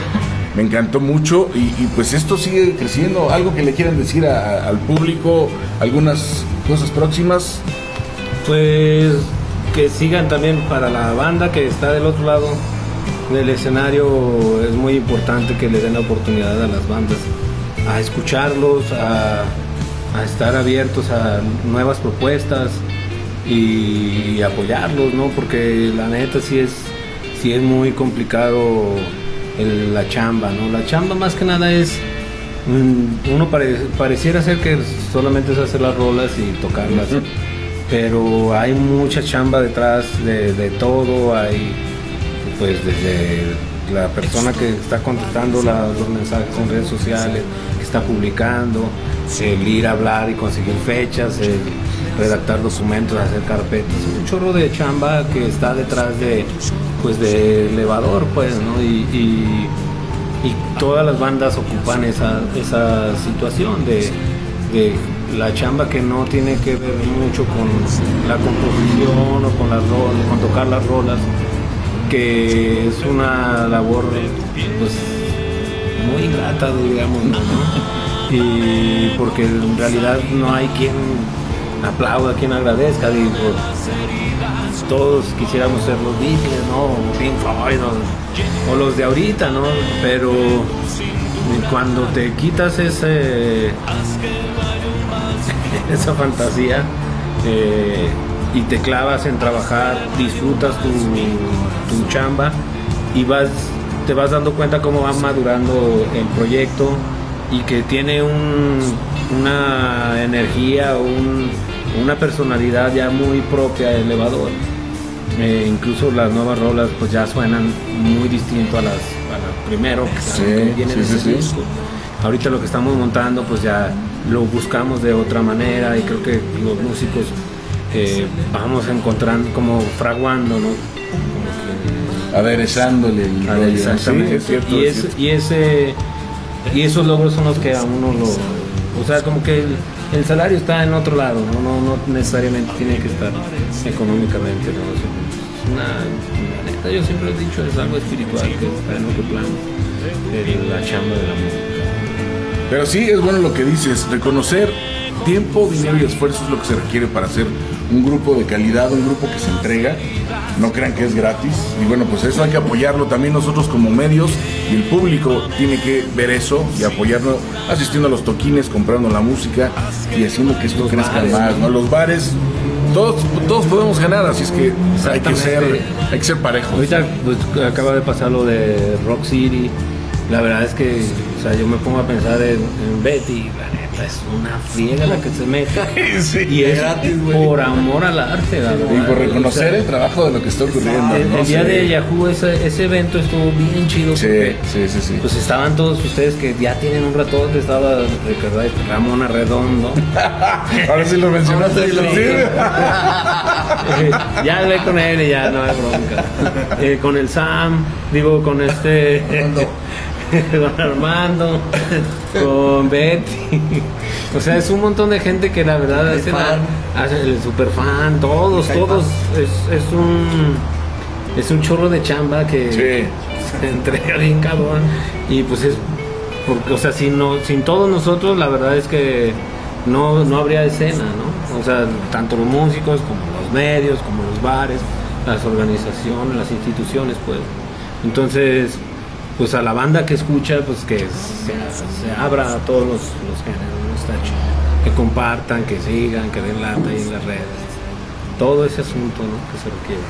me encantó mucho. Y, pues esto sigue creciendo, algo que le quieran decir al público, algunas cosas próximas. Pues que sigan también para la banda que está del otro lado del escenario. Es muy importante que le den la oportunidad a las bandas a escucharlos, a estar abiertos a nuevas propuestas y, apoyarlos, ¿no? Porque la neta sí es, sí es muy complicado el- la chamba, ¿no? La chamba más que nada es Mm, uno pare- pareciera ser que solamente es hacer las rolas y tocarlas, pero hay mucha chamba detrás de, de todo, hay pues desde la persona que está contestando la- los mensajes en redes sociales, que está publicando, el ir a hablar y conseguir fechas, el redactar documentos, hacer carpetas, un chorro de chamba que está detrás de pues de elevador pues, ¿no? Y, y- todas las bandas ocupan esa, esa situación de, de la chamba que no tiene que ver mucho con la composición o con las rolas, con tocar las rolas, que es una labor pues muy ingrata, digamos, ¿no? Y porque en realidad no hay quien aplauda, quien agradezca, digo, todos quisiéramos ser los Beatles, ¿no? O Pink o los de ahorita, ¿no? Pero cuando te quitas ese esa fantasía eh, y te clavas en trabajar, disfrutas tu, tu chamba y vas te vas dando cuenta cómo va madurando el proyecto y que tiene un- una energía, un- una personalidad ya muy propia del elevador. Eh, incluso las nuevas rolas pues ya suenan muy distinto a las, a las primero que, Sí, que vienen sí, ese sí. disco. Ahorita lo que estamos montando pues ya lo buscamos de otra manera y creo que los músicos eh, vamos encontrando como fraguando, ¿no? Aderezándole el rollo. Exactamente. Sí, es cierto, y, es es- cierto. y ese y esos logros son los que a uno lo o sea como que el, el salario está en otro lado no no, no necesariamente tiene que estar económicamente no una neta yo siempre he dicho es algo espiritual que está en otro plano la chamba de la música Pero sí, es bueno lo que dices, reconocer tiempo, dinero y esfuerzo es lo que se requiere para hacer un grupo de calidad, un grupo que se entrega. No crean que es gratis. Y bueno, pues eso hay que apoyarlo también nosotros como medios y el público tiene que ver eso y apoyarlo asistiendo a los toquines, comprando la música y haciendo que esto crezca bares, más. ¿no? Los bares, todos, todos podemos ganar, así es que hay que ser, hay que ser parejos. Ahorita pues, acaba de pasar lo de Rock City. La verdad es que, o sea, yo me pongo a pensar en, en Betty. Es una friega la que se mete. y es por amor al arte, la verdad. Y por reconocer O sea, el trabajo de lo que está ocurriendo. el, ¿no? el día de Yahoo, ese, ese evento estuvo bien chido. Sí, porque, sí, sí, sí. Pues estaban todos ustedes que ya tienen un ratote. Estaba Ricardo Ramón Arredondo. Ahora sí lo mencionaste. Sí lo-. Eh, ya hablé con él y ya no hay bronca. Eh, con el Sam, digo, con este. con Armando, con Betty. O sea, es un montón de gente que la verdad El hace, el super fan, todos, todos. Es, es un. Es un chorro de chamba que se entrega bien cabrón. Y pues es. Porque, o sea, sin, no, sin todos nosotros, la verdad es que no, no habría escena, ¿no? O sea, tanto los músicos como los medios, como los bares, las organizaciones, las instituciones, pues. Entonces, pues a la banda que escucha, pues que se, abra a todos los. Que compartan, que sigan, que den lata ahí en las redes. Todo ese asunto, ¿no? Que se requiere.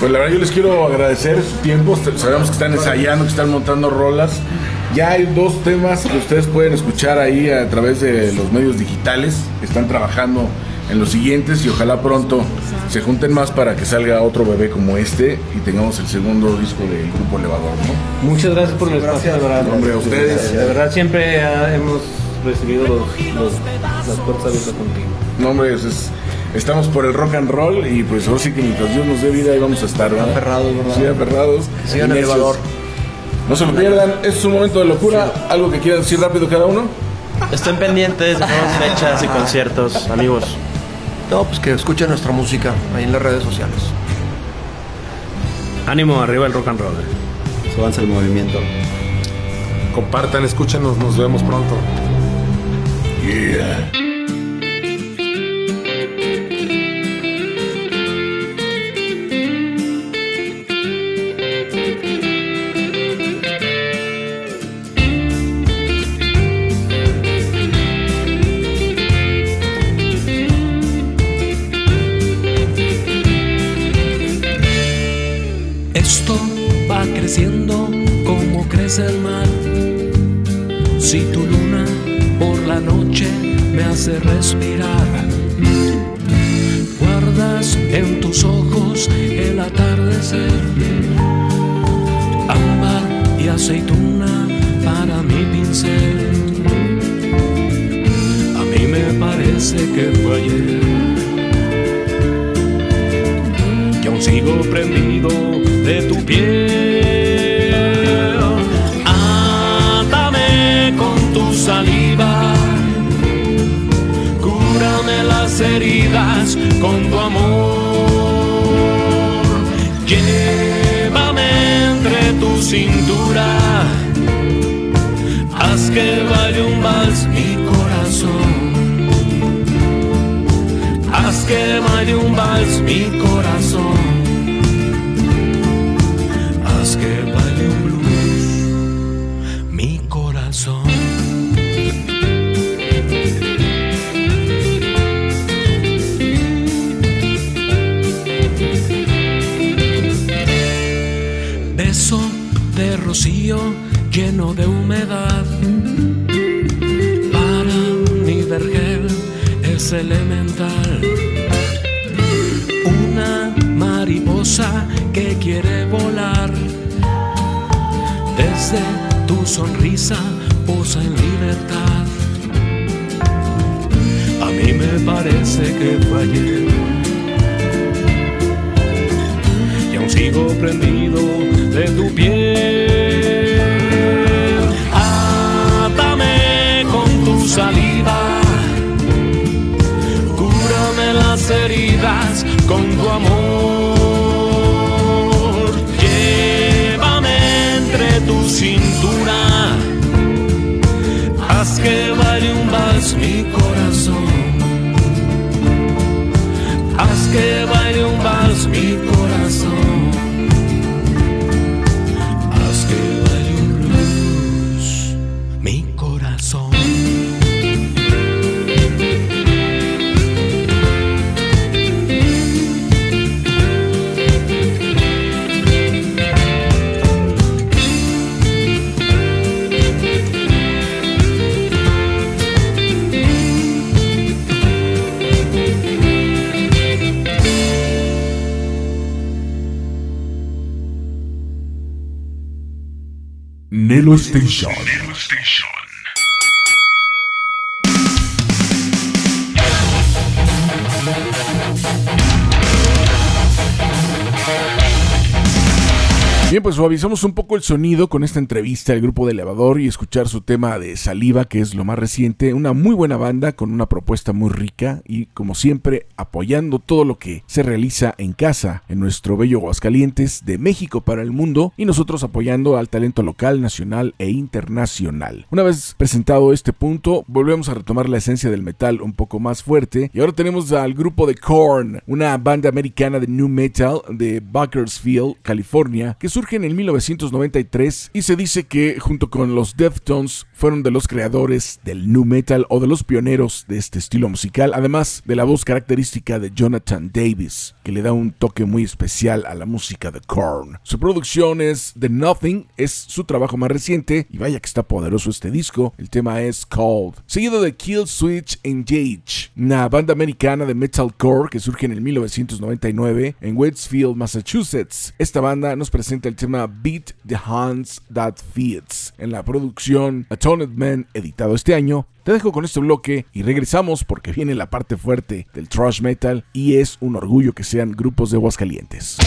Pues la verdad yo les quiero agradecer su tiempo. Sabemos que están ensayando, que están montando rolas. Ya hay dos temas que ustedes pueden escuchar ahí a través de los medios digitales. Están trabajando en los siguientes y ojalá pronto se junten más para que salga otro bebé como este y tengamos el segundo disco del grupo Elevador, ¿no? Muchas gracias por el espacio, de verdad. Hombre, a ustedes. De verdad, siempre hemos recibido los, los- las puertas abiertas contigo. No, hombre, es- es- estamos por el rock and roll y pues ahora sí que mientras Dios nos dé vida ahí vamos a estar, ¿verdad? Aferrados, ¿verdad? Sí, aferrados. Necios. elevador. No se lo pierdan, este es un momento de locura. ¿Algo que quieran decir rápido cada uno? Estén pendientes de nuevas fechas y conciertos, amigos. No, pues que escuchen nuestra música ahí en las redes sociales. Ánimo, arriba el rock and roll. Súbanse el movimiento. Compartan, escúchanos, nos vemos pronto. Yeah. El mar. Si tu luna por la noche me hace respirar, guardas en tus ojos el atardecer. Ámbar y aceituna para mi pincel. A mí me parece que fue ayer que aún sigo prendido de tu piel. Saliva, cúrame las heridas con tu amor. Llévame tu cintura. Haz que baile un vals mi corazón. Haz que baile un vals mi corazón. Sonrisa posa en libertad. A mí me parece que fallé. Y aún sigo prendido de tu piel. Átame con tu saliva, cúrame las heridas con tu amor. Llévame entre tu cintura, haz que baile un vals mi corazón. Haz que baile un vals mi corazón. Station. Suavizamos un poco el sonido con esta entrevista al grupo de Elevador y escuchar su tema de Saliva, que es lo más reciente. Una muy buena banda con una propuesta muy rica y, como siempre, apoyando todo lo que se realiza en casa, en nuestro bello Aguascalientes, de México para el mundo y nosotros apoyando al talento local, nacional e internacional. Una vez presentado este punto, volvemos a retomar la esencia del metal un poco más fuerte y ahora tenemos al grupo de Korn, una banda americana de new metal de Bakersfield, California, que surge en el 1993 y se dice que junto con los Deftones fueron de los creadores del nu metal o de los pioneros de este estilo musical, además de la voz característica de Jonathan Davis, que le da un toque muy especial a la música de Korn. Su producción es The Nothing, es su trabajo más reciente y vaya que está poderoso este disco. El tema es Cold, seguido de Kill Switch Engage, una banda americana de metalcore que surge en el 1999 en Westfield, Massachusetts. Esta banda nos presenta el tema Beat the Hands That Feeds en la producción Atoned Man editado este año. Te dejo con este bloque y regresamos porque viene la parte fuerte del thrash metal y es un orgullo que sean grupos de Aguascalientes.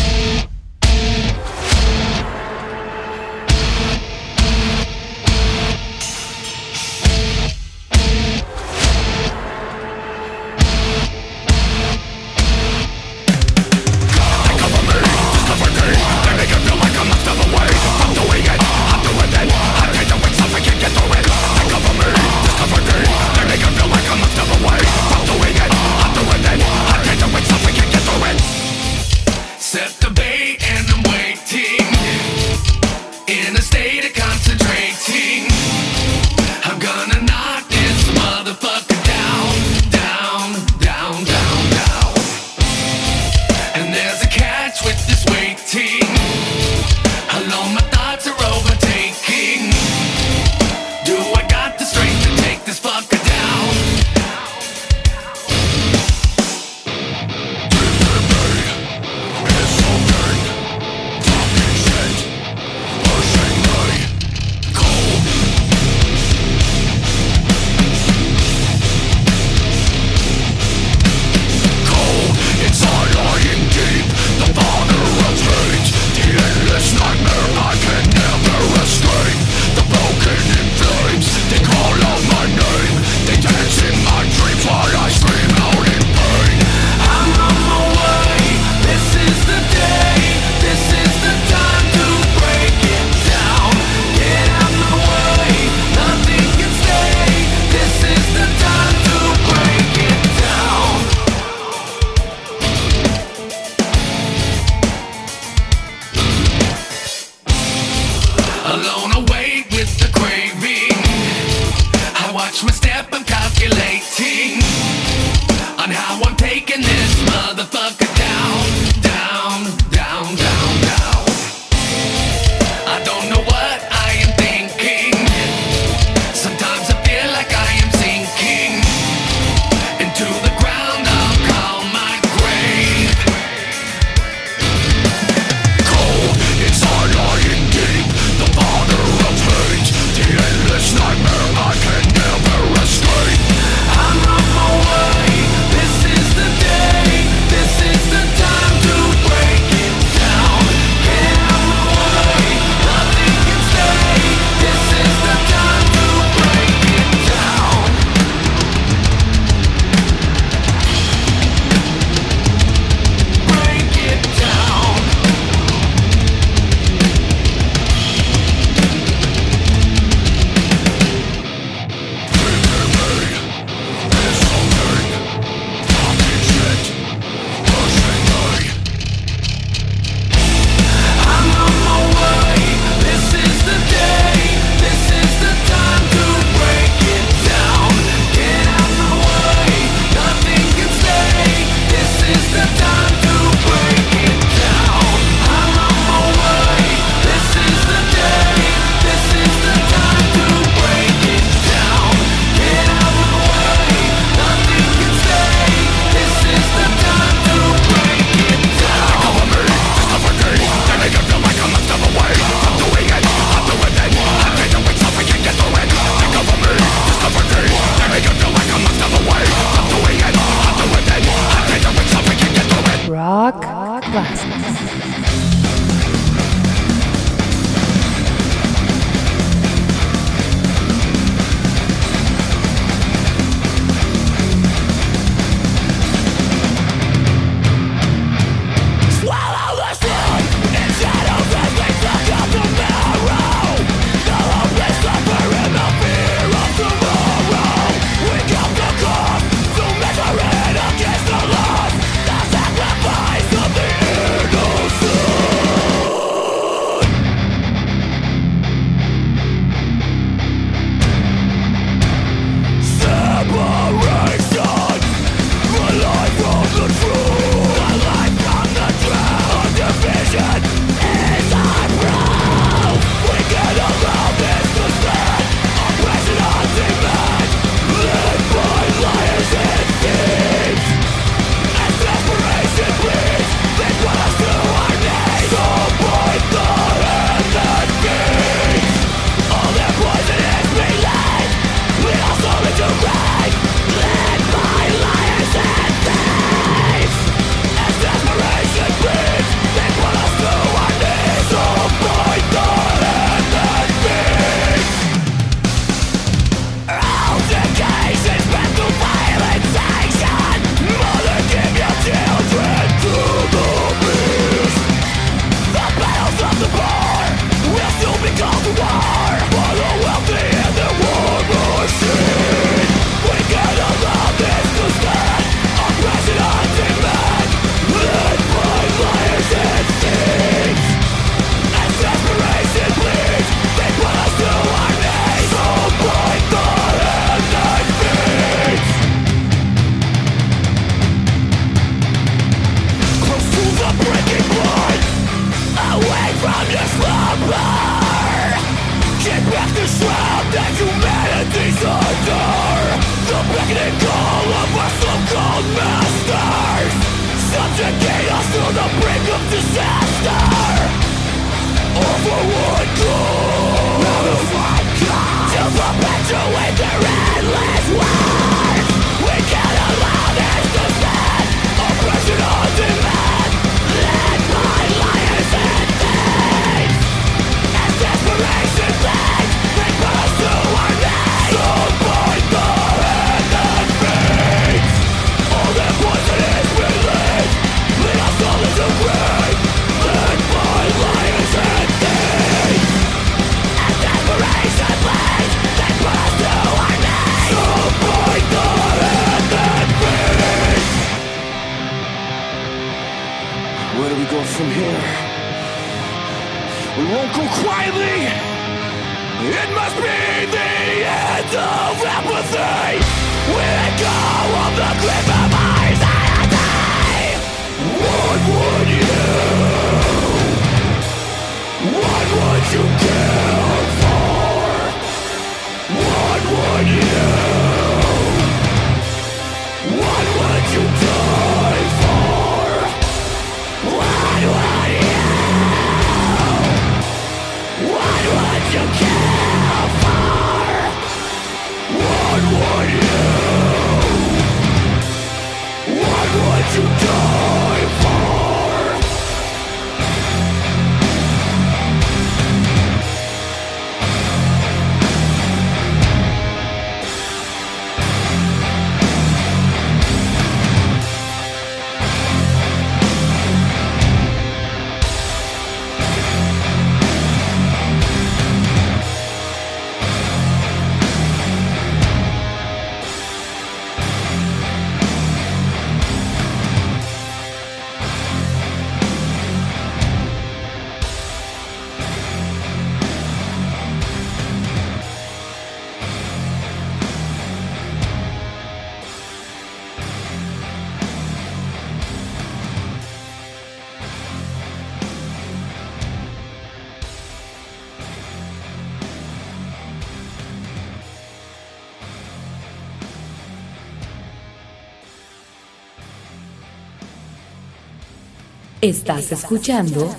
Estás escuchando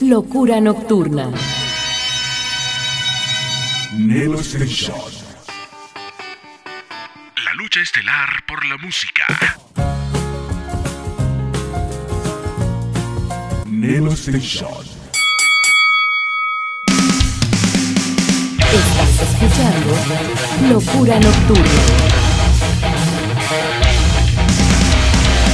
Locura Nocturna. Neo Station. La lucha estelar por la música. Neo Station. Estás escuchando Locura Nocturna.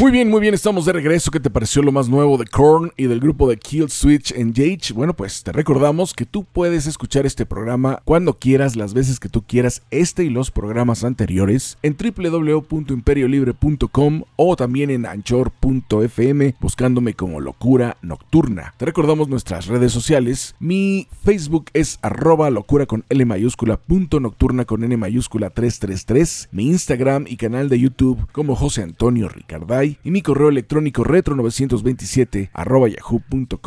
Muy bien, muy bien, estamos de regreso. ¿Qué te pareció lo más nuevo de Korn y del grupo de Kill Switch Engage? Bueno, pues te recordamos que tú puedes escuchar este programa cuando quieras, las veces que tú quieras, este y los programas anteriores en www.imperiolibre.com o también en anchor.fm buscándome como Locura Nocturna. Te recordamos nuestras redes sociales. Mi Facebook es arroba locura con L mayúscula punto nocturna con N mayúscula 333. Mi Instagram y canal de YouTube como José Antonio Ricarday y mi correo electrónico retro927 arroba yahoo.com.mx.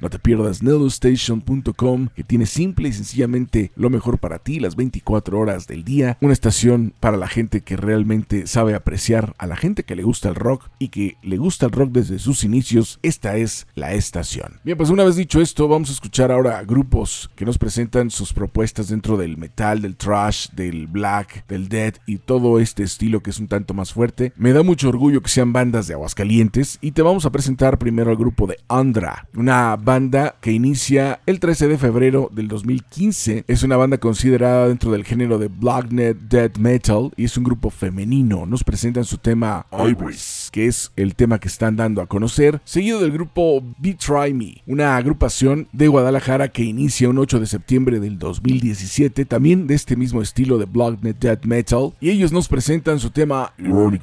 No te pierdas nellostation.com que tiene simple y sencillamente lo mejor para ti las 24 horas del día. Una estación para la gente que realmente sabe apreciar a la gente que le gusta el rock y que le gusta el rock desde sus inicios. Esta es la estación. Bien, pues una vez dicho esto, vamos a escuchar ahora a grupos que nos presentan sus propuestas dentro del metal, del trash, del black, del dead y todo este estilo que es un tanto más fuerte. Me da mucho orgullo que sean bandas de Aguascalientes y te vamos a presentar primero al grupo de Andra, una banda que inicia el 13 de febrero del 2015. Es una banda considerada dentro del género de Blacknet Death Metal y es un grupo femenino. Nos presentan su tema Iris, que es el tema que están dando a conocer, seguido del grupo Be Try Me, una agrupación de Guadalajara que inicia un 8 de septiembre del 2017, también de este mismo estilo de Blacknet Death Metal, y ellos nos presentan su tema Ironic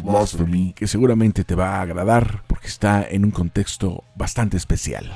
Que seguramente te va a agradar porque está en un contexto bastante especial.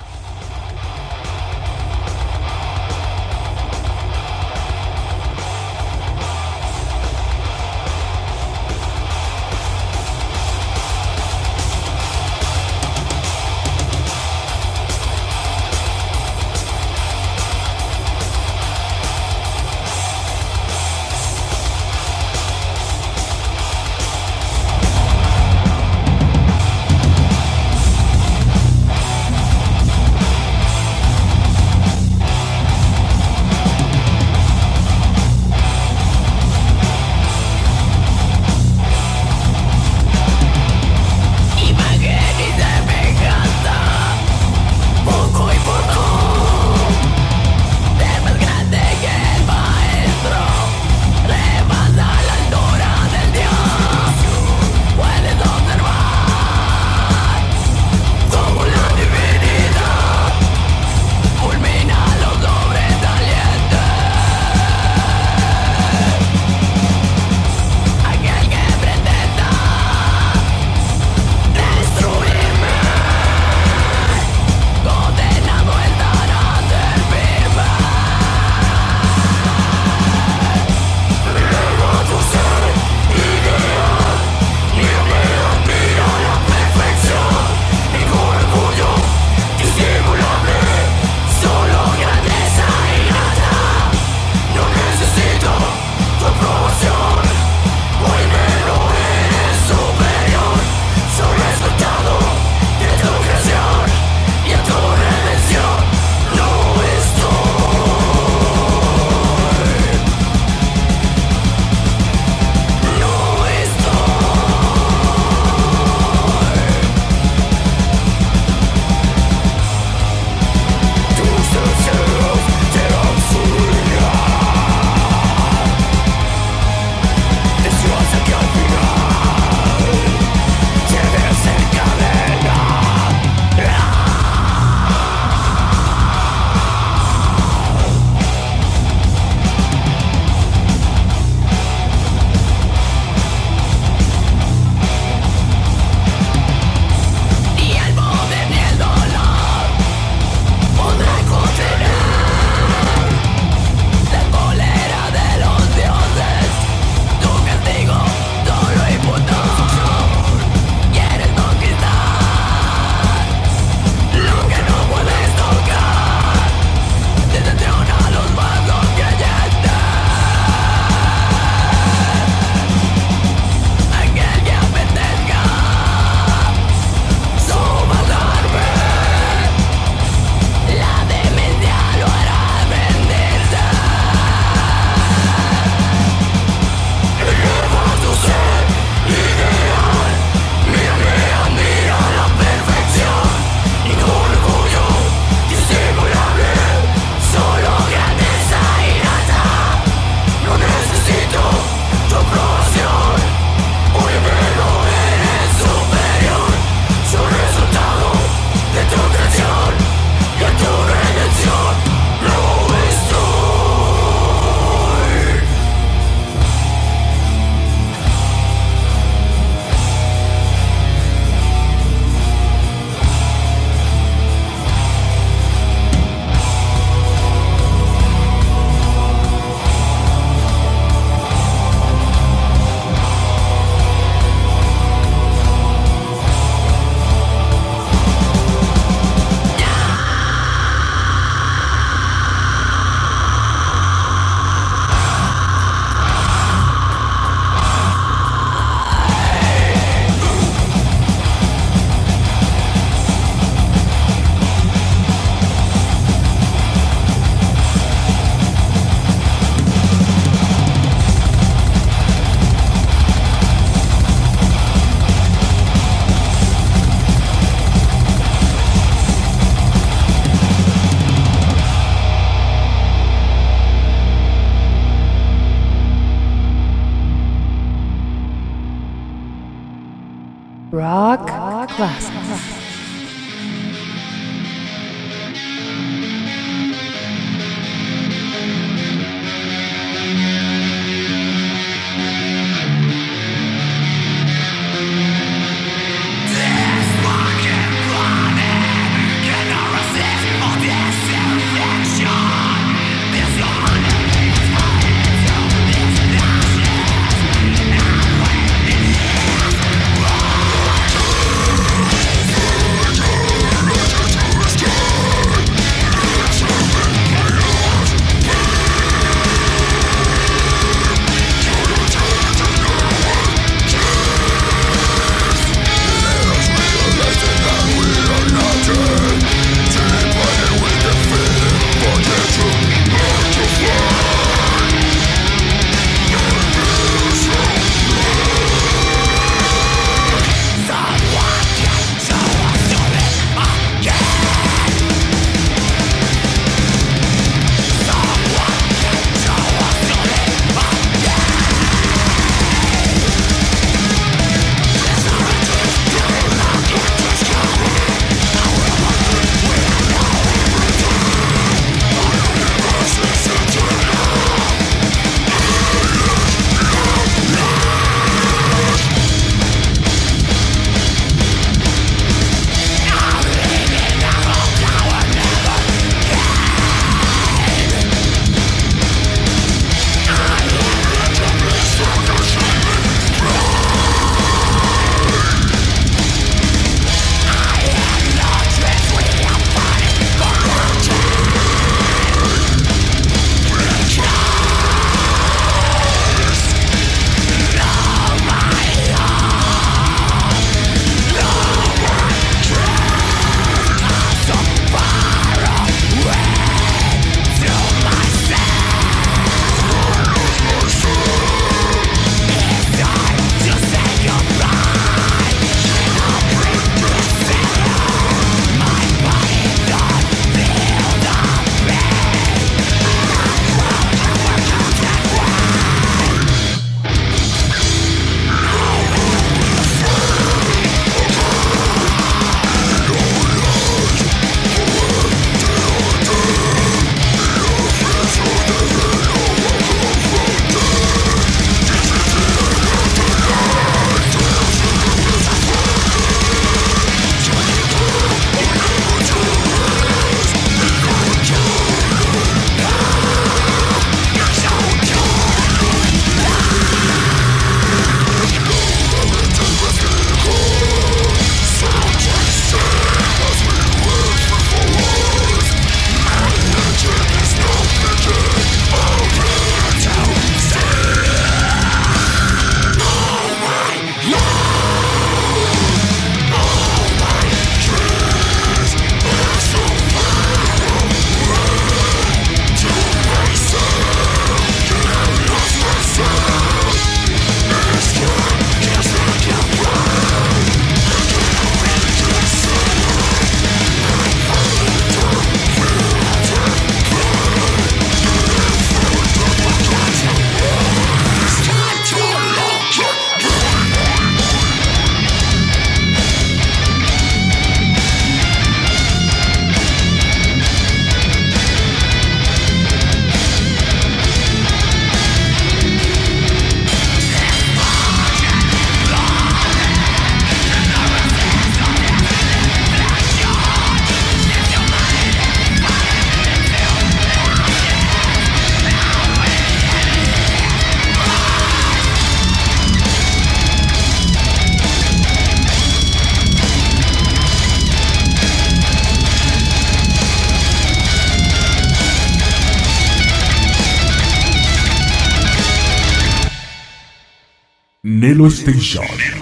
Station.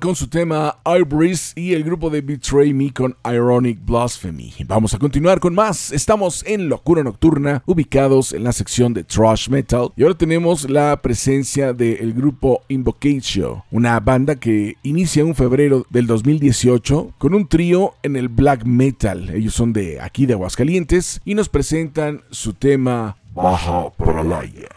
Con su tema Ivories y el grupo de Betray Me con Ironic Blasphemy. Vamos a continuar con más. Estamos en Locura Nocturna, ubicados en la sección de Thrash Metal. Y ahora tenemos la presencia del grupo Invocation, una banda que inicia en febrero del 2018 con un trío en el black metal. Ellos son de aquí de Aguascalientes y nos presentan su tema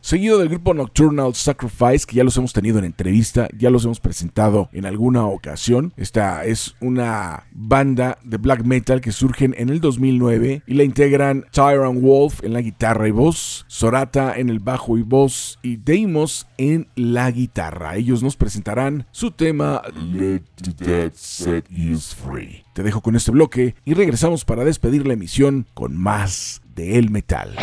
Seguido del grupo Nocturnal Sacrifice, que ya los hemos tenido en entrevista, ya los hemos presentado en alguna ocasión. Esta es una banda de black metal que surgen en el 2009 y la integran Tyrant Wolf en la guitarra y voz, Sorata en el bajo y voz y Deimos en la guitarra. Ellos nos presentarán su tema Let the Dead Set You Free. Te dejo con este bloque y regresamos para despedir la emisión con más de El Metal.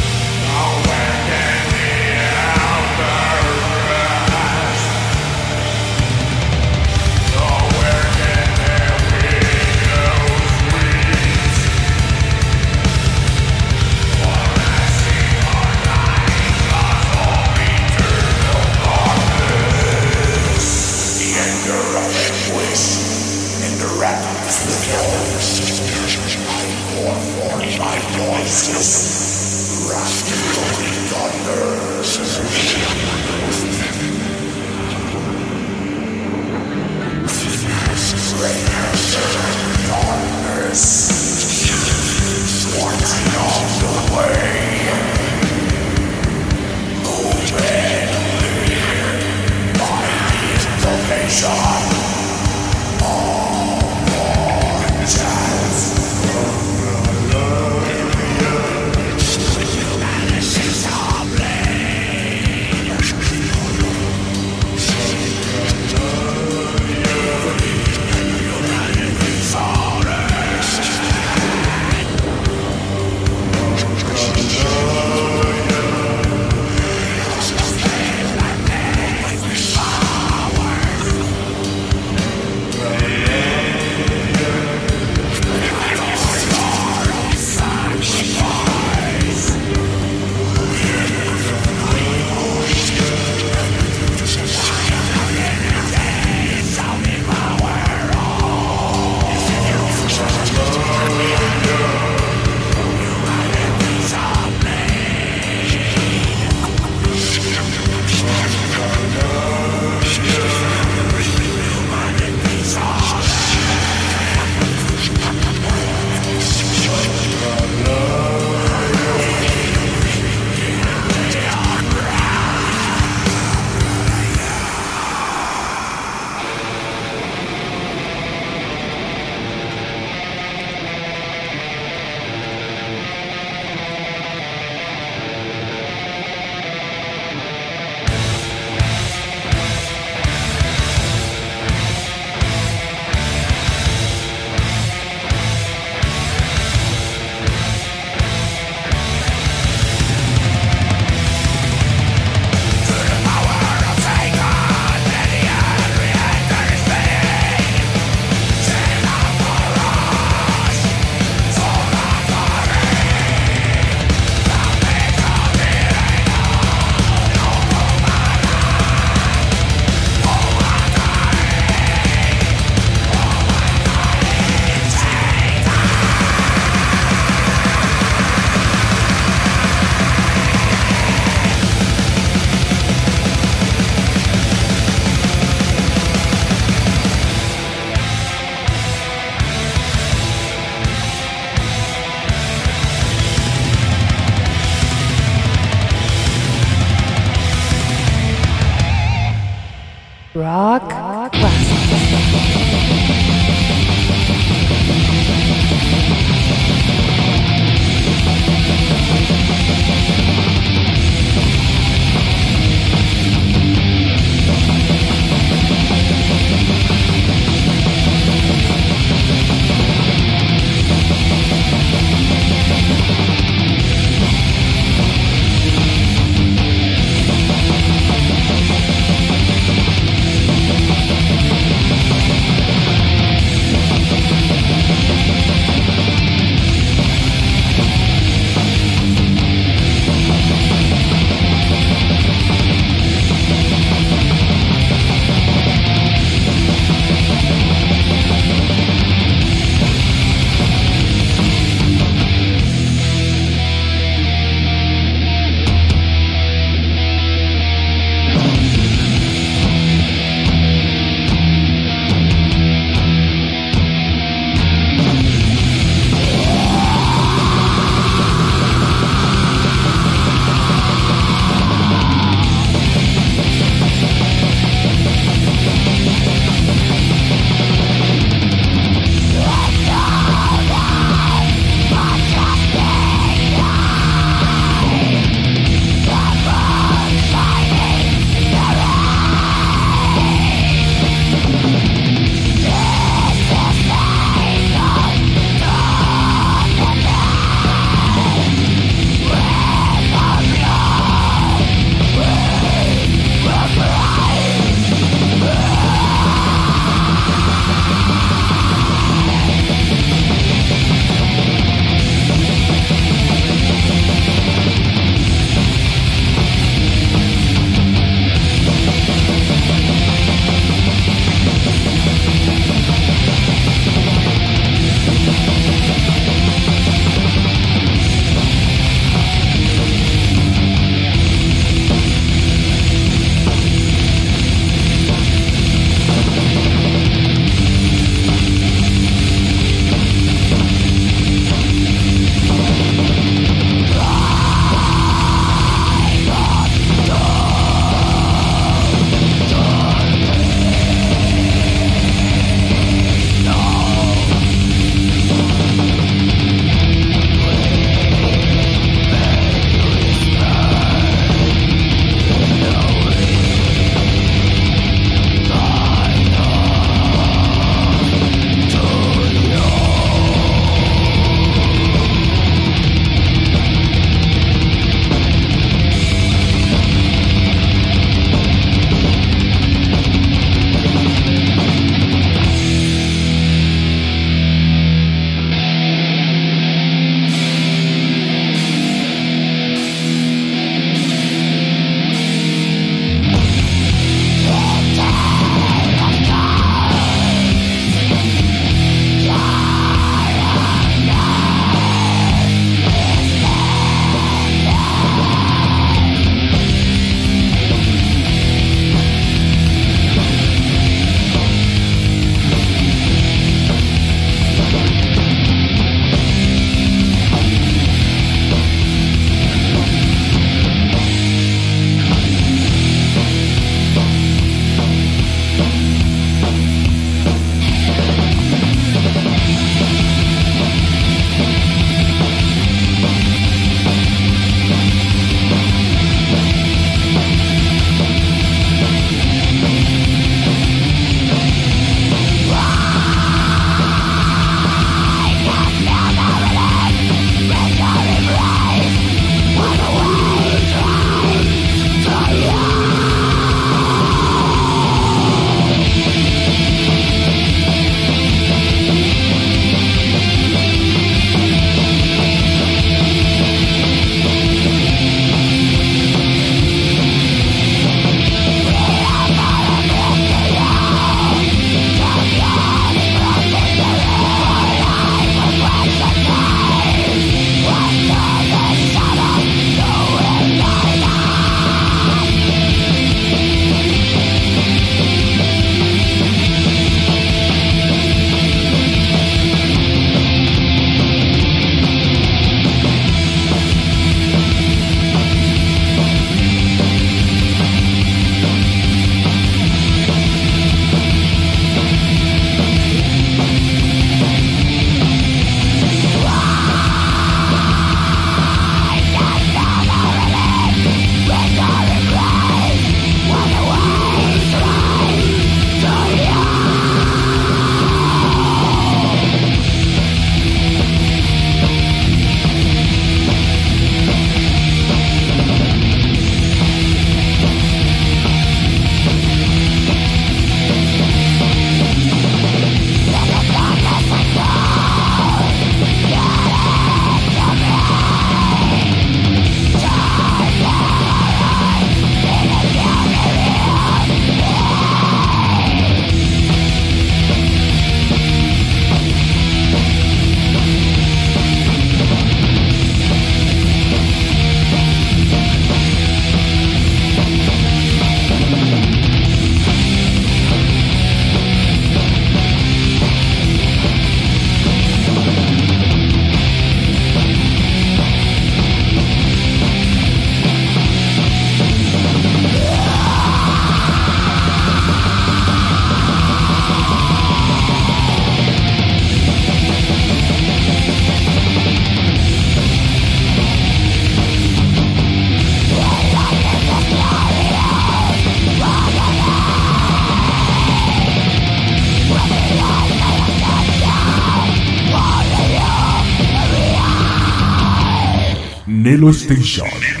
Nelo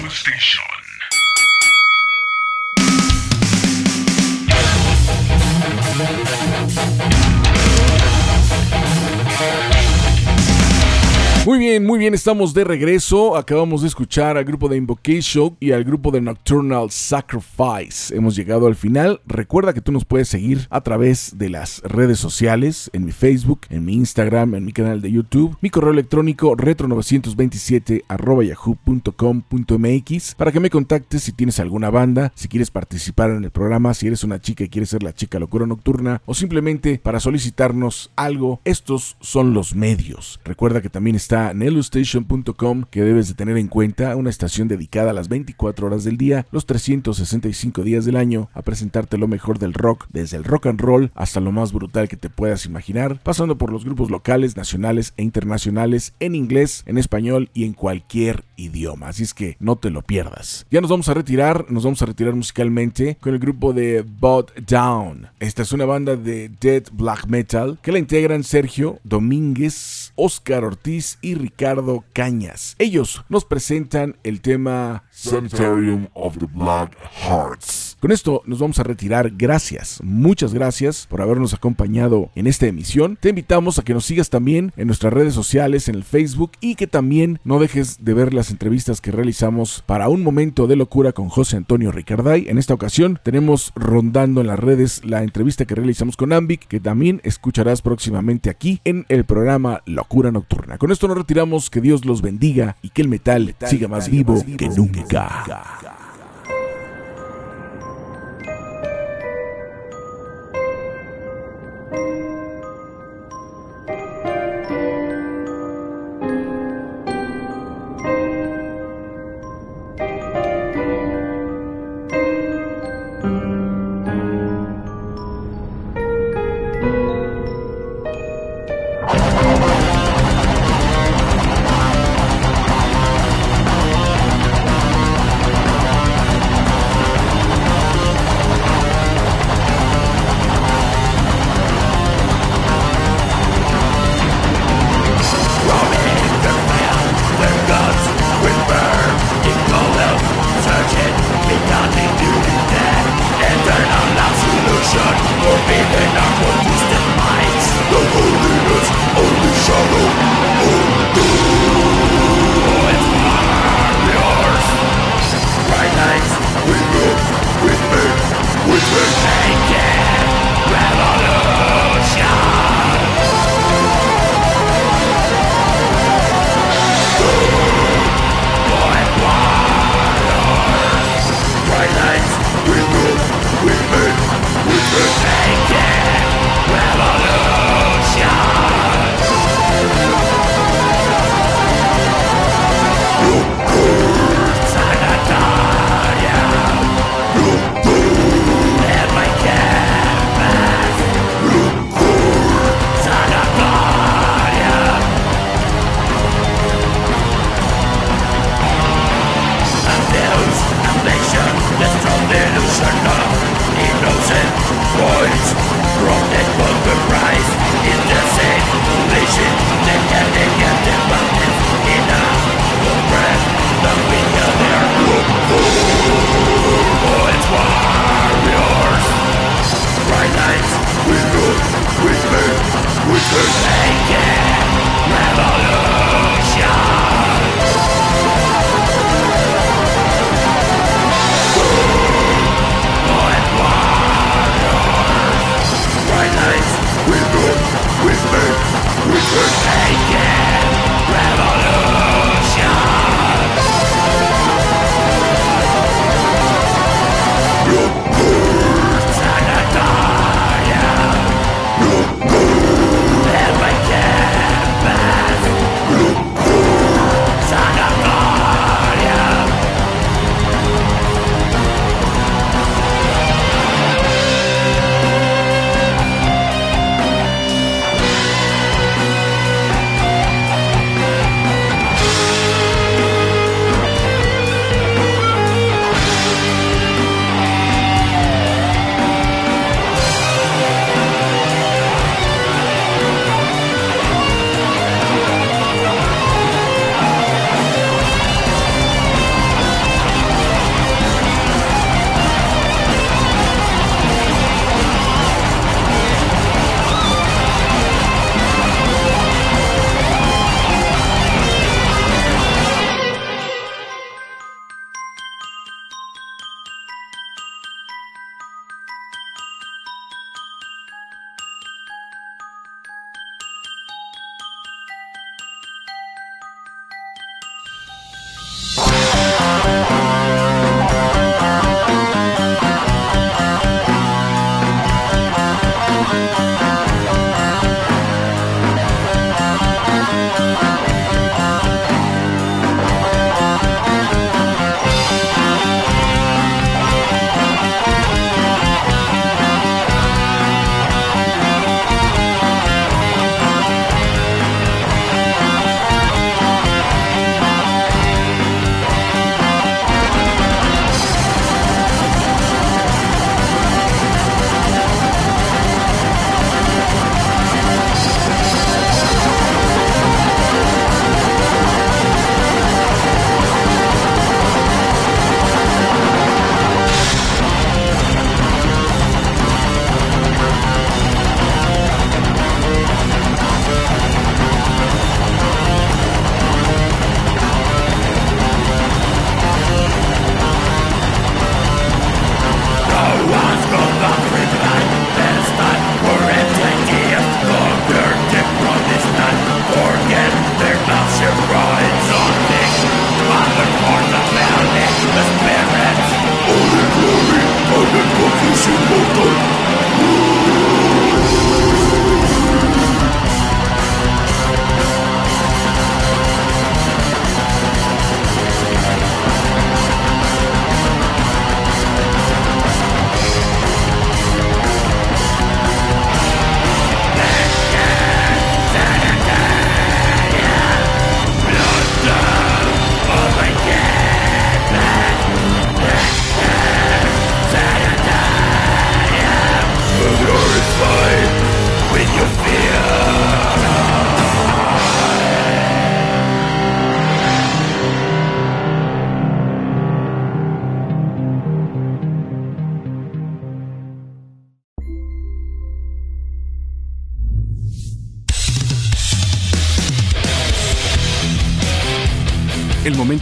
Muy bien, muy bien, estamos de regreso. Acabamos de escuchar al grupo de Invocation y al grupo de Nocturnal Sacrifice. Hemos llegado al final. Recuerda que tú nos puedes seguir a través de las redes sociales, en mi Facebook, en mi Instagram, en mi canal de YouTube, mi correo electrónico retro927 yahoo.com.mx para que me contactes si tienes alguna banda, si quieres participar en el programa, si eres una chica y quieres ser la chica locura nocturna o simplemente para solicitarnos algo. Estos son los medios. Recuerda que también está nelostation.com que debes de tener en cuenta, una estación dedicada a las 24 horas del día, los 365 días del año, a presentarte lo mejor del rock, desde el rock and roll hasta lo más brutal que te puedas imaginar, pasando por los grupos locales, nacionales e internacionales en inglés, en español y en cualquier idioma. Así es que no te lo pierdas. Ya nos vamos a retirar, nos vamos a retirar musicalmente con el grupo de Bot Down. Esta es una banda de dead black metal que la integran Sergio Domínguez, Oscar Ortiz y Ricardo Cañas. Ellos nos presentan el tema Sanitarium of the Black Hearts. Con esto nos vamos a retirar. Gracias, muchas gracias por habernos acompañado en esta emisión. Te invitamos a que nos sigas también en nuestras redes sociales, en el Facebook y que también no dejes de ver las entrevistas que realizamos para un momento de locura con José Antonio Ricarday. En esta ocasión tenemos rondando en las redes la entrevista que realizamos con Ambic, que también escucharás próximamente aquí en el programa Locura Nocturna. Con esto nos retiramos, que Dios los bendiga y que el metal, siga más vivo que nunca.